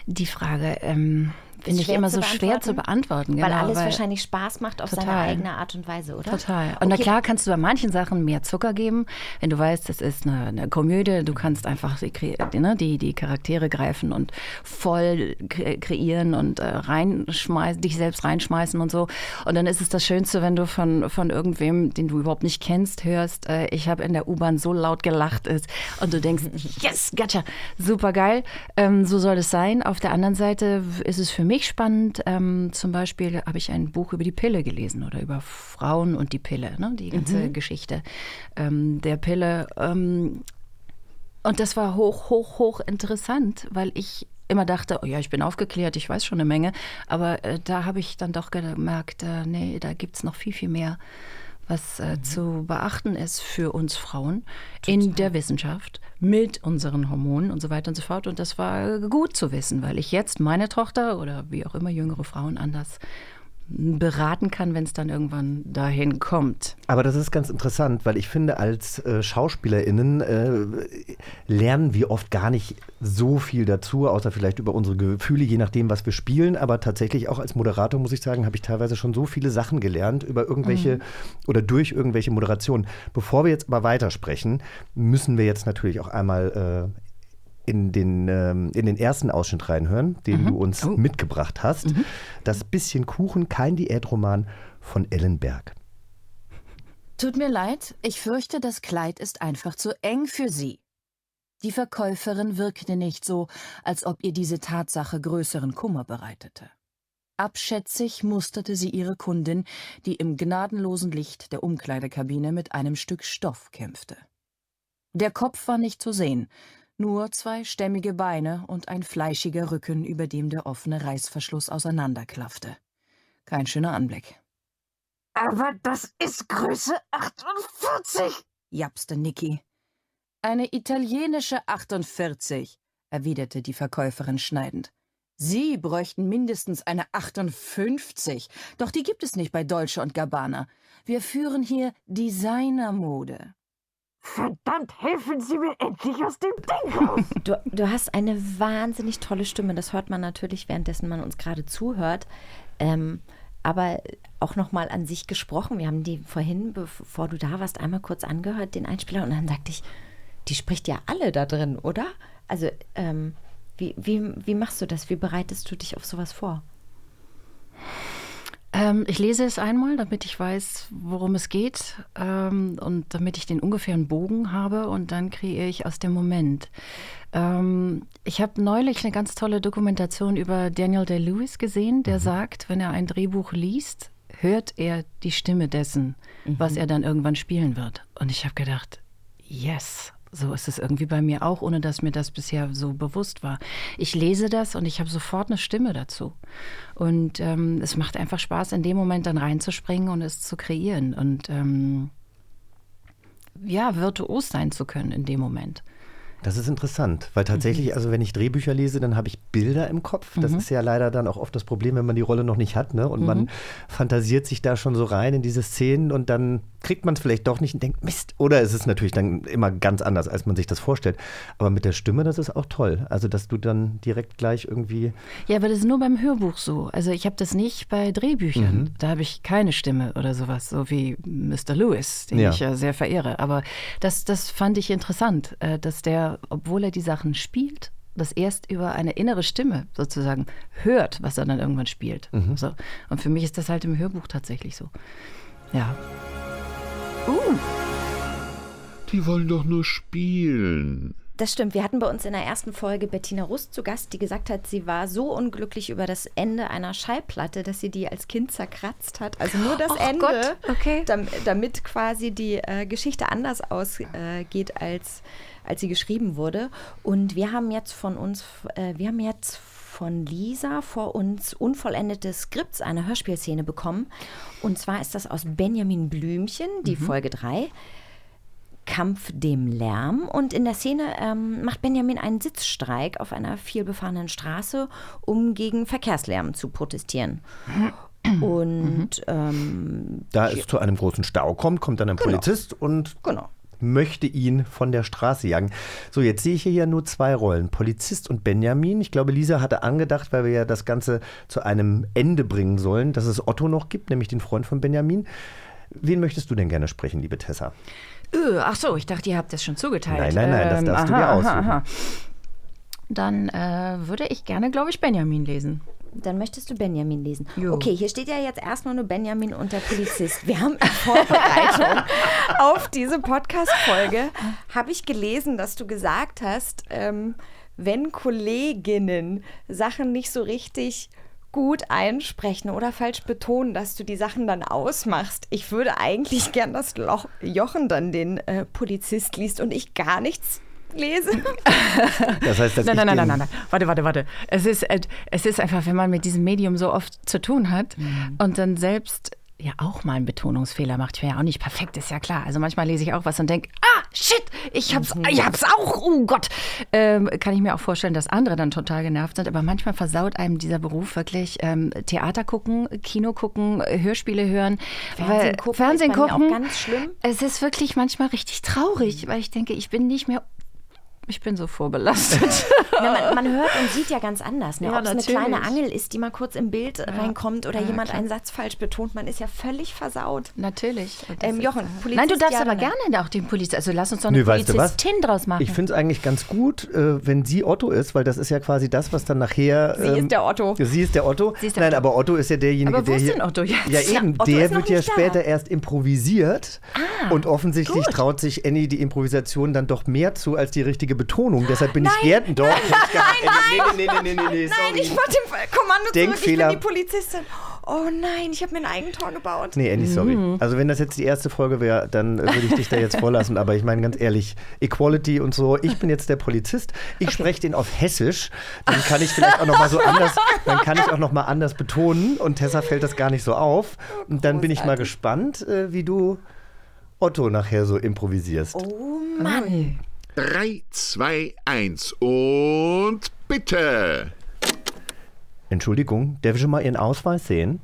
Die Frage ähm, finde ich immer so schwer zu beantworten. Weil genau, alles wahrscheinlich Spaß macht auf seine Total. eigene Art und Weise, oder? Total. Und na Okay. klar kannst du bei manchen Sachen mehr Zucker geben, wenn du weißt, das ist eine, eine Komödie, du kannst einfach die, ne, die, die Charaktere greifen und voll kre- kreieren und äh, reinschmeißen, dich selbst reinschmeißen und so. Und dann ist es das Schönste, wenn du von, von irgendwem, den du überhaupt nicht kennst, hörst, äh, ich habe in der U-Bahn so laut gelacht ist und du denkst, yes, gotcha, super geil. Ähm, so soll es sein. Auf der anderen Seite ist es für mich spannend. Ähm, zum Beispiel habe ich ein Buch über die Pille gelesen oder über Frauen und die Pille, ne? die ganze Geschichte ähm, der Pille. Ähm, und das war hoch, hoch, hoch interessant, weil ich immer dachte, oh ja, ich bin aufgeklärt, ich weiß schon eine Menge. Aber äh, da habe ich dann doch gemerkt, äh, nee, da gibt es noch viel, viel mehr, was äh, zu beachten ist für uns Frauen in der Wissenschaft mit unseren Hormonen und so weiter und so fort. Und das war gut zu wissen, weil ich jetzt meine Tochter oder wie auch immer jüngere Frauen anders beraten kann, wenn es dann irgendwann dahin kommt. Aber das ist ganz interessant, weil ich finde, als äh, SchauspielerInnen äh, lernen wir oft gar nicht so viel dazu, außer vielleicht über unsere Gefühle, je nachdem, was wir spielen. Aber tatsächlich auch als Moderator, muss ich sagen, habe ich teilweise schon so viele Sachen gelernt über irgendwelche oder durch irgendwelche Moderationen. Bevor wir jetzt aber weitersprechen, müssen wir jetzt natürlich auch einmal äh, in den, ähm, in den ersten Ausschnitt reinhören, den du uns mitgebracht hast. Das bisschen Kuchen, kein Diätroman von Ellen Berg. Tut mir leid, ich fürchte, das Kleid ist einfach zu eng für Sie. Die Verkäuferin wirkte nicht so, als ob ihr diese Tatsache größeren Kummer bereitete. Abschätzig musterte sie ihre Kundin, die im gnadenlosen Licht der Umkleidekabine mit einem Stück Stoff kämpfte. Der Kopf war nicht zu sehen, nur zwei stämmige Beine und ein fleischiger Rücken, über dem der offene Reißverschluss auseinanderklaffte. Kein schöner Anblick. Aber das ist Größe 48. japste Niki. Eine italienische 48, erwiderte die Verkäuferin schneidend. Sie bräuchten mindestens eine 58, doch die gibt es nicht bei Dolce und Gabbana. Wir führen hier Designermode. Verdammt, helfen Sie mir endlich aus dem Ding raus. Du, du hast eine wahnsinnig tolle Stimme. Das hört man natürlich, währenddessen man uns gerade zuhört. Ähm, aber auch nochmal an sich gesprochen. Wir haben die vorhin, bevor du da warst, einmal kurz angehört, den Einspieler. Und dann sagte ich, die spricht ja alle da drin, oder? Also, ähm, wie, wie, wie machst du das? Wie bereitest du dich auf sowas vor? Ähm, ich lese es einmal, damit ich weiß, worum es geht ähm, und damit ich den ungefähren Bogen habe und dann kreiere ich aus dem Moment. Ähm, ich habe neulich eine ganz tolle Dokumentation über Daniel Day-Lewis gesehen, der mhm. sagt, wenn er ein Drehbuch liest, hört er die Stimme dessen, mhm. was er dann irgendwann spielen wird. Und ich habe gedacht, yes, so ist es irgendwie bei mir auch, ohne dass mir das bisher so bewusst war. Ich lese das und ich habe sofort eine Stimme dazu. Und ähm, es macht einfach Spaß, in dem Moment dann reinzuspringen und es zu kreieren und ähm, ja, virtuos sein zu können in dem Moment. Das ist interessant, weil tatsächlich, mhm. also wenn ich Drehbücher lese, dann habe ich Bilder im Kopf. Das mhm. ist ja leider dann auch oft das Problem, wenn man die Rolle noch nicht hat. Ne? Und mhm. man fantasiert sich da schon so rein in diese Szenen und dann kriegt man es vielleicht doch nicht und denkt, Mist. Oder es ist natürlich dann immer ganz anders, als man sich das vorstellt. Aber mit der Stimme, das ist auch toll. Also, dass du dann direkt gleich irgendwie. Ja, aber das ist nur beim Hörbuch so. Also, ich habe das nicht bei Drehbüchern. Mhm. Da habe ich keine Stimme oder sowas, so wie Mr. Lewis, den ja. ich ja sehr verehre. Aber das, das fand ich interessant, äh, dass der, obwohl er die Sachen spielt, das erst über eine innere Stimme sozusagen hört, was er dann irgendwann spielt. Mhm. So. Und für mich ist das halt im Hörbuch tatsächlich so. Ja. Uh. Die wollen doch nur spielen. Das stimmt. Wir hatten bei uns in der ersten Folge Bettina Rust zu Gast, die gesagt hat, sie war so unglücklich über das Ende einer Schallplatte, dass sie die als Kind zerkratzt hat. Also nur das oh Ende, okay. damit, damit, quasi die äh, Geschichte anders ausgeht, äh, als, als sie geschrieben wurde. Und wir haben jetzt von uns, äh, wir haben jetzt von Lisa vor uns unvollendete Skripts einer Hörspielszene bekommen. Und zwar ist das aus Benjamin Blümchen, die mhm. Folge 3. Kampf dem Lärm. Und in der Szene ähm, macht Benjamin einen Sitzstreik auf einer vielbefahrenen Straße, um gegen Verkehrslärm zu protestieren. Und mhm. ähm, da es zu einem großen Stau kommt, kommt dann ein genau. Polizist und genau möchte ihn von der Straße jagen. So, jetzt sehe ich hier ja nur zwei Rollen, Polizist und Benjamin. Ich glaube, Lisa hatte angedacht, weil wir ja das Ganze zu einem Ende bringen sollen, dass es Otto noch gibt, nämlich den Freund von Benjamin. Wen möchtest du denn gerne sprechen, liebe Tessa? Öh, ach so, ich dachte, ihr habt das schon zugeteilt. Nein, nein, nein, das darfst ähm, aha, du dir aussuchen. Aha, aha. Dann äh, würde ich gerne, glaube ich, Benjamin lesen. Dann möchtest du Benjamin lesen. Jo. Okay, hier steht ja jetzt erstmal nur Benjamin und der Polizist. Wir haben in Vorbereitung auf diese Podcast-Folge, habe ich gelesen, dass du gesagt hast, ähm, wenn Kolleginnen Sachen nicht so richtig gut einsprechen oder falsch betonen, dass du die Sachen dann ausmachst. Ich würde eigentlich gern, dass Jochen dann den äh, Polizist liest und ich gar nichts lese. Das heißt, dass nein, nein, nein, nein, nein, nein. Warte, warte, warte. Es ist, äh, es ist einfach, wenn man mit diesem Medium so oft zu tun hat mhm. und dann selbst ja auch mal einen Betonungsfehler macht. Ich wäre ja auch nicht perfekt, ist ja klar. Also manchmal lese ich auch was und denke, ah, shit, ich hab's, mhm. ich hab's auch, oh Gott. Ähm, kann ich mir auch vorstellen, dass andere dann total genervt sind. Aber manchmal versaut einem dieser Beruf wirklich ähm, Theater gucken, Kino gucken, Hörspiele hören. Fernsehen gucken, Fernsehen gucken. auch ganz schlimm. Es ist wirklich manchmal richtig traurig, mhm. weil ich denke, ich bin nicht mehr ich bin so vorbelastet. ja, man, man, hört und sieht ja ganz anders. Ne? Ja, Ob es eine kleine Angel ist, die mal kurz im Bild ja. reinkommt oder ja, jemand klar. einen Satz falsch betont, man ist ja völlig versaut. Natürlich. Ähm, Jochen, Polizist, Nein, du darfst aber gerne auch den Polizist, also lass uns doch eine Nö, Polizistin draus machen. Ich finde es eigentlich ganz gut, äh, wenn sie Otto ist, weil das ist ja quasi das, was dann nachher... Sie ähm, ist der Otto. Sie ist der Otto. Ist der Nein, Otto. aber Otto ist ja derjenige, aber wo der ist denn Otto jetzt? Ja eben, der wird ja später da. erst improvisiert ah, und offensichtlich gut. traut sich Annie die Improvisation dann doch mehr zu als die richtige Betonung. Deshalb bin nein. ich Gärtendorf. Nein, nein, nein, nee, nee, nee, nee, Nein, ich mach den Kommando Denkfehler. zurück. Ich bin die Polizistin. Oh nein, ich habe mir ein Eigentor gebaut. Nee, Annie, sorry. Mhm. Also wenn das jetzt die erste Folge wäre, dann würde ich dich da jetzt vorlassen. Aber ich meine ganz ehrlich, Equality und so. Ich bin jetzt der Polizist. Ich okay. spreche den auf Hessisch. Dann kann ich vielleicht auch noch mal so anders, dann kann ich auch noch mal anders betonen. Und Tessa fällt das gar nicht so auf. Und dann bin ich mal gespannt, äh, wie du Otto nachher so improvisierst. Oh Mann. 3, 2, 1 und bitte. Entschuldigung, darf ich schon mal Ihren Ausweis sehen?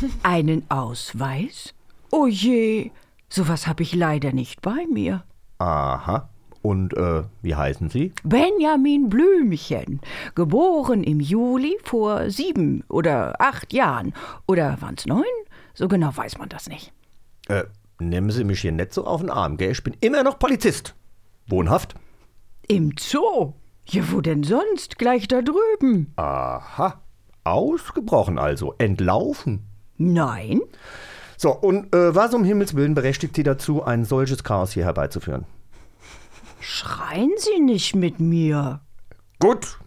Einen Ausweis? Oh je, sowas habe ich leider nicht bei mir. Aha. Und äh, wie heißen Sie? Benjamin Blümchen. Geboren im Juli vor sieben oder acht Jahren. Oder waren es neun? So genau weiß man das nicht. Äh, nehmen Sie mich hier nicht so auf den Arm, gell? Ich bin immer noch Polizist. Wohnhaft? Im Zoo? Ja, wo denn sonst? Gleich da drüben. Aha. Ausgebrochen also. Entlaufen. Nein. So, und äh, was um Himmels Willen berechtigt Sie dazu, ein solches Chaos hier herbeizuführen? Schreien Sie nicht mit mir. Gut.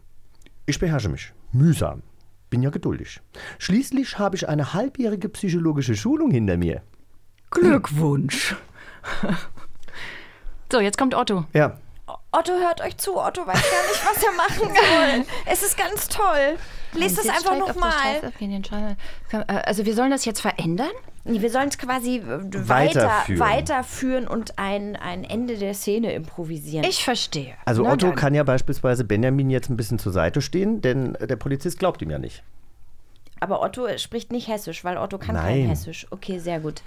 Ich beherrsche mich. Mühsam. Bin ja geduldig. Schließlich habe ich eine halbjährige psychologische Schulung hinter mir. Glückwunsch. So, jetzt kommt Otto. Ja. Otto hört euch zu. Otto weiß gar nicht, was er machen soll. Es ist ganz toll. Lest es einfach nochmal. Also wir sollen das jetzt verändern? Wir sollen es quasi äh, weiter, Weiterführen. weiterführen und ein, ein Ende der Szene improvisieren. Ich verstehe. Also Na Otto dann. kann ja beispielsweise Benjamin jetzt ein bisschen zur Seite stehen, denn der Polizist glaubt ihm ja nicht. Aber Otto spricht nicht Hessisch, weil Otto kann Nein. kein Hessisch. Okay, sehr gut.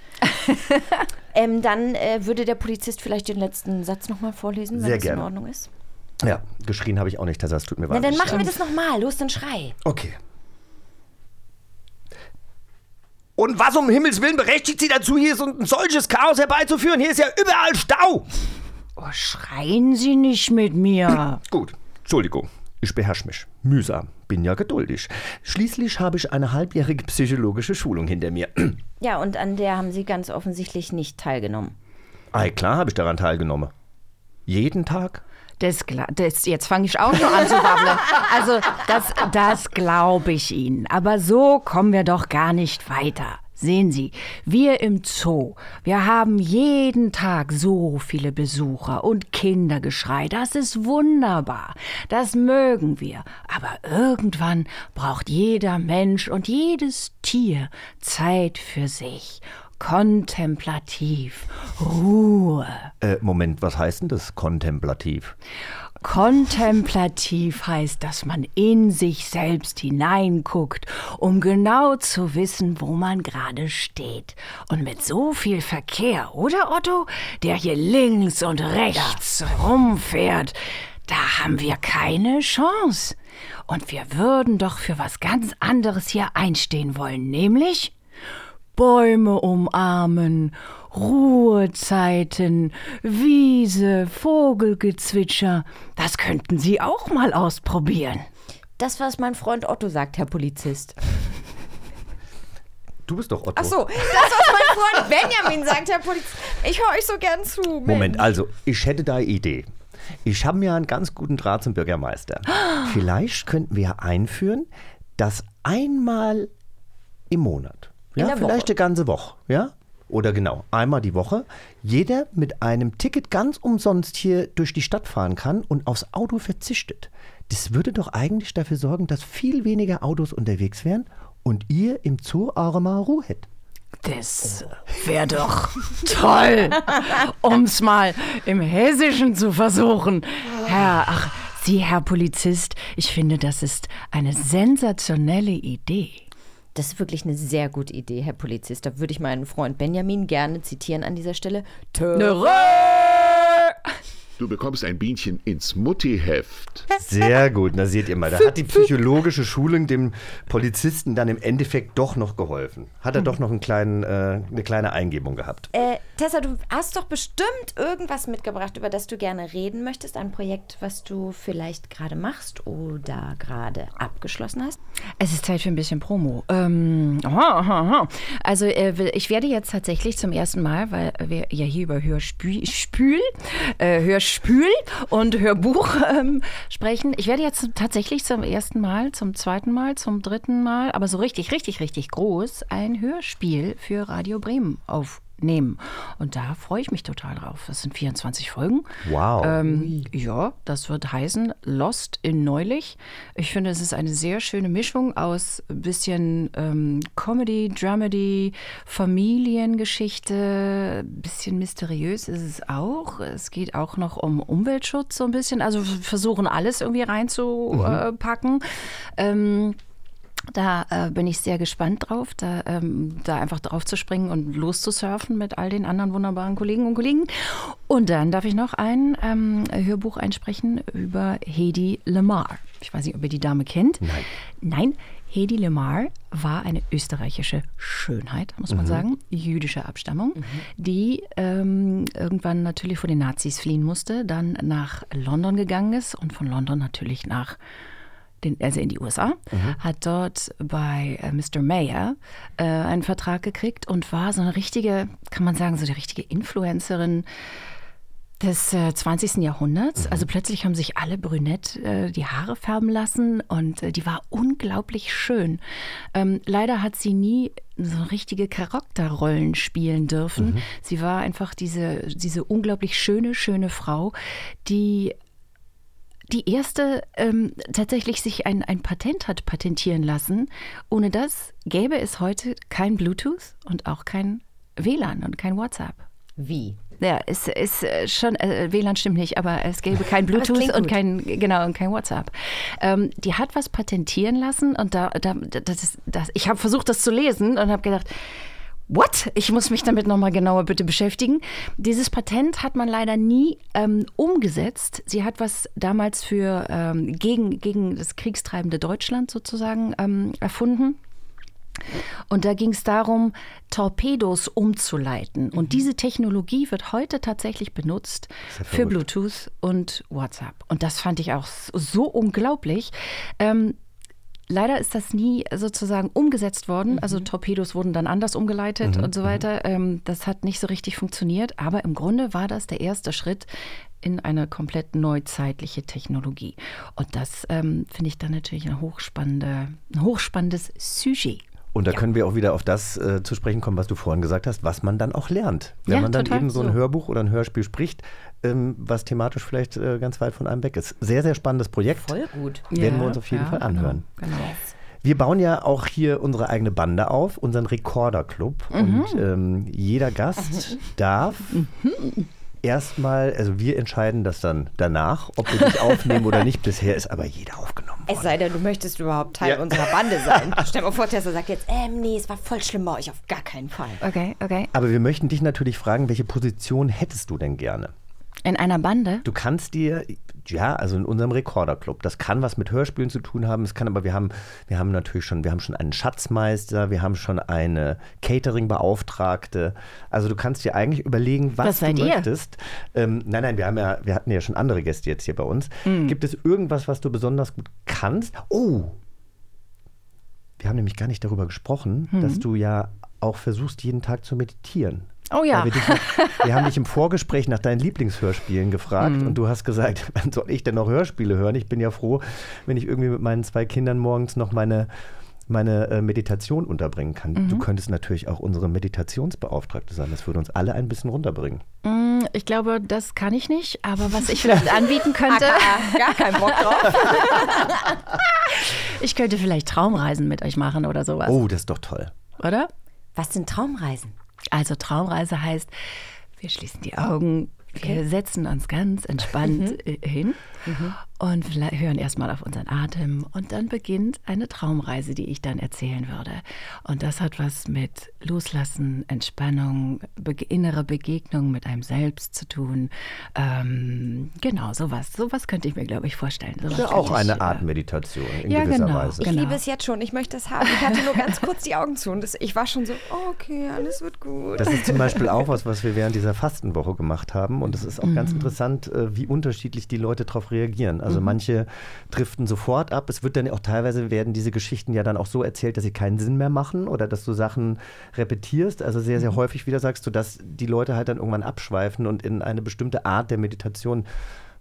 ähm, dann äh, würde der Polizist vielleicht den letzten Satz nochmal vorlesen, wenn Sehr das gerne. in Ordnung ist. Ja, geschrien habe ich auch nicht, Tessa, es tut mir Na, dann machen wir das nochmal. Los, dann schrei. Okay. Und was um Himmels Willen berechtigt Sie dazu, hier so ein solches Chaos herbeizuführen? Hier ist ja überall Stau. Oh, schreien Sie nicht mit mir. Gut, Entschuldigung. Ich beherrsche mich. Mühsam. Bin ja geduldig. Schließlich habe ich eine halbjährige psychologische Schulung hinter mir. Ja, und an der haben Sie ganz offensichtlich nicht teilgenommen. Ei, klar habe ich daran teilgenommen. Jeden Tag? Das, das, jetzt fange ich auch schon an zu babbeln. Also, das, das glaube ich Ihnen. Aber so kommen wir doch gar nicht weiter. Sehen Sie, wir im Zoo, wir haben jeden Tag so viele Besucher und Kindergeschrei. Das ist wunderbar. Das mögen wir. Aber irgendwann braucht jeder Mensch und jedes Tier Zeit für sich. Kontemplativ. Ruhe. Äh, Moment, was heißt denn das kontemplativ? Kontemplativ heißt, dass man in sich selbst hineinguckt, um genau zu wissen, wo man gerade steht. Und mit so viel Verkehr, oder Otto, der hier links und rechts rumfährt, da haben wir keine Chance. Und wir würden doch für was ganz anderes hier einstehen wollen, nämlich Bäume umarmen, Ruhezeiten, Wiese, Vogelgezwitscher. Das könnten Sie auch mal ausprobieren. Das, was mein Freund Otto sagt, Herr Polizist. Du bist doch Otto. Ach so, das, was mein Freund Benjamin sagt, Herr Polizist. Ich höre euch so gern zu. Mensch. Moment, also, ich hätte da eine Idee. Ich habe mir einen ganz guten Draht zum Bürgermeister. Vielleicht könnten wir einführen, dass einmal im Monat, ja, vielleicht Woche. eine ganze Woche, ja, oder genau, einmal die Woche, jeder mit einem Ticket ganz umsonst hier durch die Stadt fahren kann und aufs Auto verzichtet. Das würde doch eigentlich dafür sorgen, dass viel weniger Autos unterwegs wären und ihr im Zoo eure mal Ruhe hättet. Das wäre doch toll, um's mal im Hessischen zu versuchen. Herr, ach, Sie, Herr Polizist, ich finde, das ist eine sensationelle Idee. Das ist wirklich eine sehr gute Idee, Herr Polizist. Da würde ich meinen Freund Benjamin gerne zitieren an dieser Stelle. Töre! Du bekommst ein Bienchen ins Muttiheft. Sehr gut, na seht ihr mal, da hat die psychologische Schulung dem Polizisten dann im Endeffekt doch noch geholfen. Hat er doch noch einen kleinen, äh, eine kleine Eingebung gehabt. Äh, Tessa, du hast doch bestimmt irgendwas mitgebracht, über das du gerne reden möchtest. Ein Projekt, was du vielleicht gerade machst oder gerade abgeschlossen hast. Es ist Zeit für ein bisschen Promo. Ähm, aha, aha, aha. Also äh, ich werde jetzt tatsächlich zum ersten Mal, weil wir ja hier über Hörspül, Spül, äh, Hörspül und Hörbuch ähm, sprechen. Ich werde jetzt tatsächlich zum ersten Mal, zum zweiten Mal, zum dritten Mal, aber so richtig, richtig, richtig groß, ein Hörspiel für Radio Bremen aufnehmen. Und da freue ich mich total drauf. Das sind 24 Folgen. Wow. Ähm, ja, das wird heißen Lost in Neulich. Ich finde, es ist eine sehr schöne Mischung aus ein bisschen ähm, Comedy, Dramedy, Familiengeschichte, ein bisschen mysteriös ist es auch. Es geht auch noch um Umweltschutz so ein bisschen. Also wir versuchen alles irgendwie reinzupacken. Ähm, da äh, bin ich sehr gespannt drauf, da, ähm, da einfach drauf zu springen und loszusurfen mit all den anderen wunderbaren Kollegen und Kollegen. Und dann darf ich noch ein ähm, Hörbuch einsprechen über Hedy Lamar. Ich weiß nicht, ob ihr die Dame kennt. Nein. Nein. Hedy Lamar war eine österreichische Schönheit, muss man Mhm. sagen, jüdischer Abstammung, die ähm, irgendwann natürlich vor den Nazis fliehen musste, dann nach London gegangen ist und von London natürlich nach den, also in die USA, Mhm. hat dort bei äh, Mr. Mayer äh, einen Vertrag gekriegt und war so eine richtige, kann man sagen, so die richtige Influencerin des äh, 20. Jahrhunderts. Also plötzlich haben sich alle brünett äh, die Haare färben lassen und äh, die war unglaublich schön. Ähm, leider hat sie nie so richtige Charakterrollen spielen dürfen. Sie war einfach diese, diese unglaublich schöne, schöne Frau, die die erste ähm, tatsächlich sich ein, ein Patent hat patentieren lassen. Ohne das gäbe es heute kein Bluetooth und auch kein WLAN und kein WhatsApp. Wie? Ja, es ist äh, schon, äh, WLAN stimmt nicht, aber es gäbe kein Bluetooth und kein, genau, und kein WhatsApp. Ähm, die hat was patentieren lassen und da, da das ist, das, ich habe versucht, das zu lesen und habe gedacht, What? Ich muss mich damit nochmal genauer bitte beschäftigen. Dieses Patent hat man leider nie ähm, umgesetzt. Sie hat was damals für ähm, gegen, gegen das kriegstreibende Deutschland sozusagen ähm, erfunden. Und da ging es darum, Torpedos umzuleiten. Und diese Technologie wird heute tatsächlich benutzt ja für. Bluetooth und WhatsApp. Und das fand ich auch so unglaublich. Ähm, Leider ist das nie sozusagen umgesetzt worden. Also Torpedos wurden dann anders umgeleitet Mhm, und so weiter. Ähm, das hat nicht so richtig funktioniert. Aber im Grunde war das der erste Schritt in eine komplett neuzeitliche Technologie. Und das ähm, finde ich dann natürlich eine hochspannende, ein hochspannendes Sujet. Und da können wir auch wieder auf das äh, zu sprechen kommen, was du vorhin gesagt hast, was man dann auch lernt. Wenn Ja, man dann eben so ein. Hörbuch oder ein Hörspiel spricht, ähm, was thematisch vielleicht äh, ganz weit von einem weg ist. Sehr, sehr spannendes Projekt. Voll gut. Werden wir Ja, uns auf jeden ja, Fall anhören. Genau. genau. Wir bauen ja auch hier unsere eigene Bande auf, unseren Rekorder-Club. Mhm. Und ähm, jeder Gast darf erstmal, also wir entscheiden das dann danach, ob wir dich aufnehmen oder nicht. Bisher ist aber jeder aufgenommen. Es sei denn, du möchtest überhaupt Teil Ja. unserer Bande sein. Stell dir mal vor, Tessa sagt jetzt, ähm, nee, es war voll schlimm bei euch, auf gar keinen Fall. Okay, okay. Aber wir möchten dich natürlich fragen, welche Position hättest du denn gerne? In einer Bande? Du kannst dir, ja, also in unserem Rekorderclub, das kann was mit Hörspielen zu tun haben, es kann aber, wir haben, wir haben natürlich schon, wir haben schon einen Schatzmeister, wir haben schon eine Catering-Beauftragte. Also du kannst dir eigentlich überlegen, was Das du ihr. möchtest. Ähm, nein, nein, wir haben ja, wir hatten ja schon andere Gäste jetzt hier bei uns. Mhm. Gibt es irgendwas, was du besonders gut kannst? Oh! Wir haben nämlich gar nicht darüber gesprochen, Mhm. dass du ja auch versuchst, jeden Tag zu meditieren. Oh ja. Wir, dich wir haben dich im Vorgespräch nach deinen Lieblingshörspielen gefragt Mhm. und du hast gesagt, wann soll ich denn noch Hörspiele hören? Ich bin ja froh, wenn ich irgendwie mit meinen zwei Kindern morgens noch meine, meine äh, Meditation unterbringen kann. Mhm. Du könntest natürlich auch unsere Meditationsbeauftragte sein. Das würde uns alle ein bisschen runterbringen. Mm, Ich glaube, das kann ich nicht, aber was ich vielleicht anbieten könnte. AKA, gar keinen Bock drauf. ich könnte vielleicht Traumreisen mit euch machen oder sowas. Oh, das ist doch toll. Oder? Was sind Traumreisen? Also Traumreise heißt, wir schließen die Augen, wir setzen uns ganz entspannt äh, hin und vielleicht hören erstmal auf unseren Atem und dann beginnt eine Traumreise, die ich dann erzählen würde. Und das hat was mit Loslassen, Entspannung, be innere Begegnung mit einem selbst zu tun. Ähm, genau, sowas. Sowas könnte ich mir, glaube ich, vorstellen. Sowas Ja, auch ich, eine äh, Art Meditation in ja, gewisser genau, Weise. Ich Genau. liebe es jetzt schon, ich möchte es haben. Ich hatte nur ganz kurz die Augen zu und das, ich war schon so, oh, okay, alles wird gut. Das ist zum Beispiel auch was, was wir während dieser Fastenwoche gemacht haben. Und es ist auch ganz interessant, äh, wie unterschiedlich die Leute darauf reagieren. Also manche driften sofort ab. Es wird dann auch teilweise werden diese Geschichten ja dann auch so erzählt, dass sie keinen Sinn mehr machen oder dass du Sachen repetierst. Also sehr, sehr häufig wieder sagst du, dass die Leute halt dann irgendwann abschweifen und in eine bestimmte Art der Meditation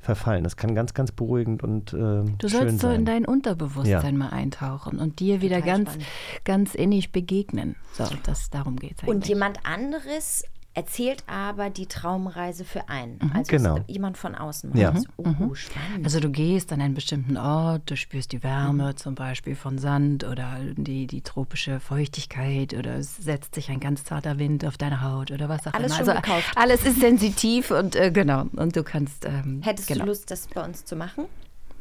verfallen. Das kann ganz, ganz beruhigend und äh, Du schön sollst so sein. in dein Unterbewusstsein Ja. mal eintauchen und dir wieder Total ganz, spannend. ganz innig begegnen. So, das, darum geht es. Und jemand anderes erzählt aber die Traumreise für einen. Also Genau. jemand von außen. Ja. das. Oh, spannend. Also du gehst an einen bestimmten Ort, du spürst die Wärme zum Beispiel von Sand oder die, die tropische Feuchtigkeit oder es setzt sich ein ganz zarter Wind auf deine Haut oder was auch Alles immer. schon also gekauft. alles ist sensitiv und äh, genau. Und du kannst. Ähm, Hättest genau. du Lust, das bei uns zu machen?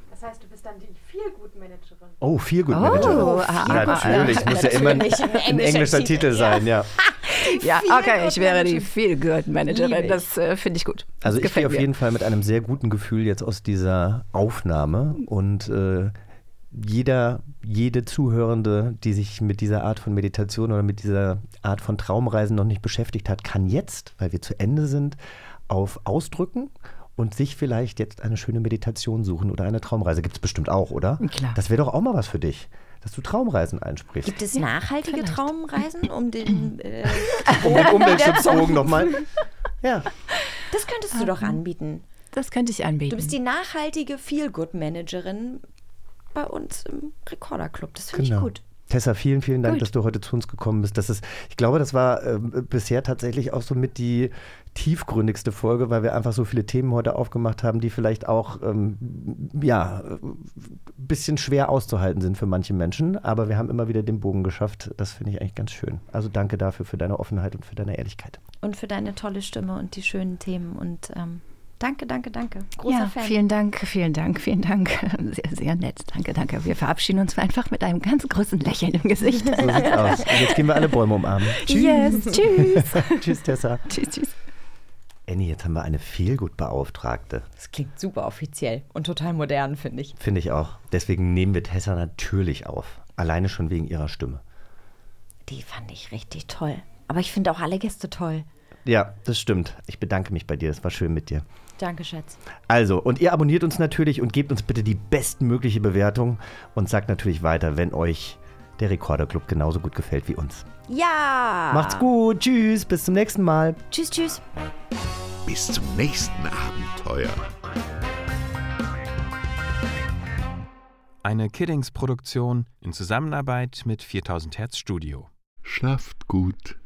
Das heißt, du bist dann die Feelgood-Managerin. Oh, viel gut Oh, Manager. ah, Ja, ah, natürlich, ah, muss ja immer ein, natürlich, ein englischer Titel, sein, ja. Ja, okay, ich wäre die Feel Good Managerin. Das äh, finde ich gut. Also ich gehe auf jeden Fall mit einem sehr guten Gefühl jetzt aus dieser Aufnahme und äh, jeder, jede Zuhörende, die sich mit dieser Art von Meditation oder mit dieser Art von Traumreisen noch nicht beschäftigt hat, kann jetzt, weil wir zu Ende sind, auf Ausdrücken und sich vielleicht jetzt eine schöne Meditation suchen oder eine Traumreise. Gibt es bestimmt auch, oder? Klar. Das wäre doch auch mal was für dich, dass du Traumreisen einsprichst. Gibt es nachhaltige Traumreisen, um den, äh, um den Umweltschutzbogen nochmal. Ja. Das könntest du doch anbieten. Das könnte ich anbieten. Du bist die nachhaltige Feel-Good-Managerin bei uns im Recorder-Club. Das finde ich gut. Tessa, vielen, vielen Dank, Gut. dass du heute zu uns gekommen bist. Das ist, ich glaube, das war äh, bisher tatsächlich auch so mit die tiefgründigste Folge, weil wir einfach so viele Themen heute aufgemacht haben, die vielleicht auch ähm, ja, ein bisschen schwer auszuhalten sind für manche Menschen. Aber wir haben immer wieder den Bogen geschafft. Das finde ich eigentlich ganz schön. Also danke dafür, für deine Offenheit und für deine Ehrlichkeit. Und für deine tolle Stimme und die schönen Themen. Und ähm, danke, danke, danke. Großer ja, Fan. vielen Dank, vielen Dank, vielen Dank. Sehr, sehr nett. Danke, danke. Wir verabschieden uns einfach mit einem ganz großen Lächeln im Gesicht. So sieht's aus. Und jetzt gehen wir alle Bäume umarmen. Yes, tschüss. tschüss, Tessa. Tschüss, tschüss. Annie, jetzt haben wir eine Fehlgutbeauftragte. Das klingt super offiziell und total modern, finde ich. Finde ich auch. Deswegen nehmen wir Tessa natürlich auf. Alleine schon wegen ihrer Stimme. Die fand ich richtig toll. Aber ich finde auch alle Gäste toll. Ja, das stimmt. Ich bedanke mich bei dir. Es war schön mit dir. Danke, Schatz. Also, und ihr abonniert uns natürlich und gebt uns bitte die bestmögliche Bewertung und sagt natürlich weiter, wenn euch der Recorder Club genauso gut gefällt wie uns. Ja! Macht's gut. Tschüss. Bis zum nächsten Mal. Tschüss, tschüss. Bis zum nächsten Abenteuer. Eine Kiddings-Produktion in Zusammenarbeit mit 4000 Hertz Studio. Schlaft gut.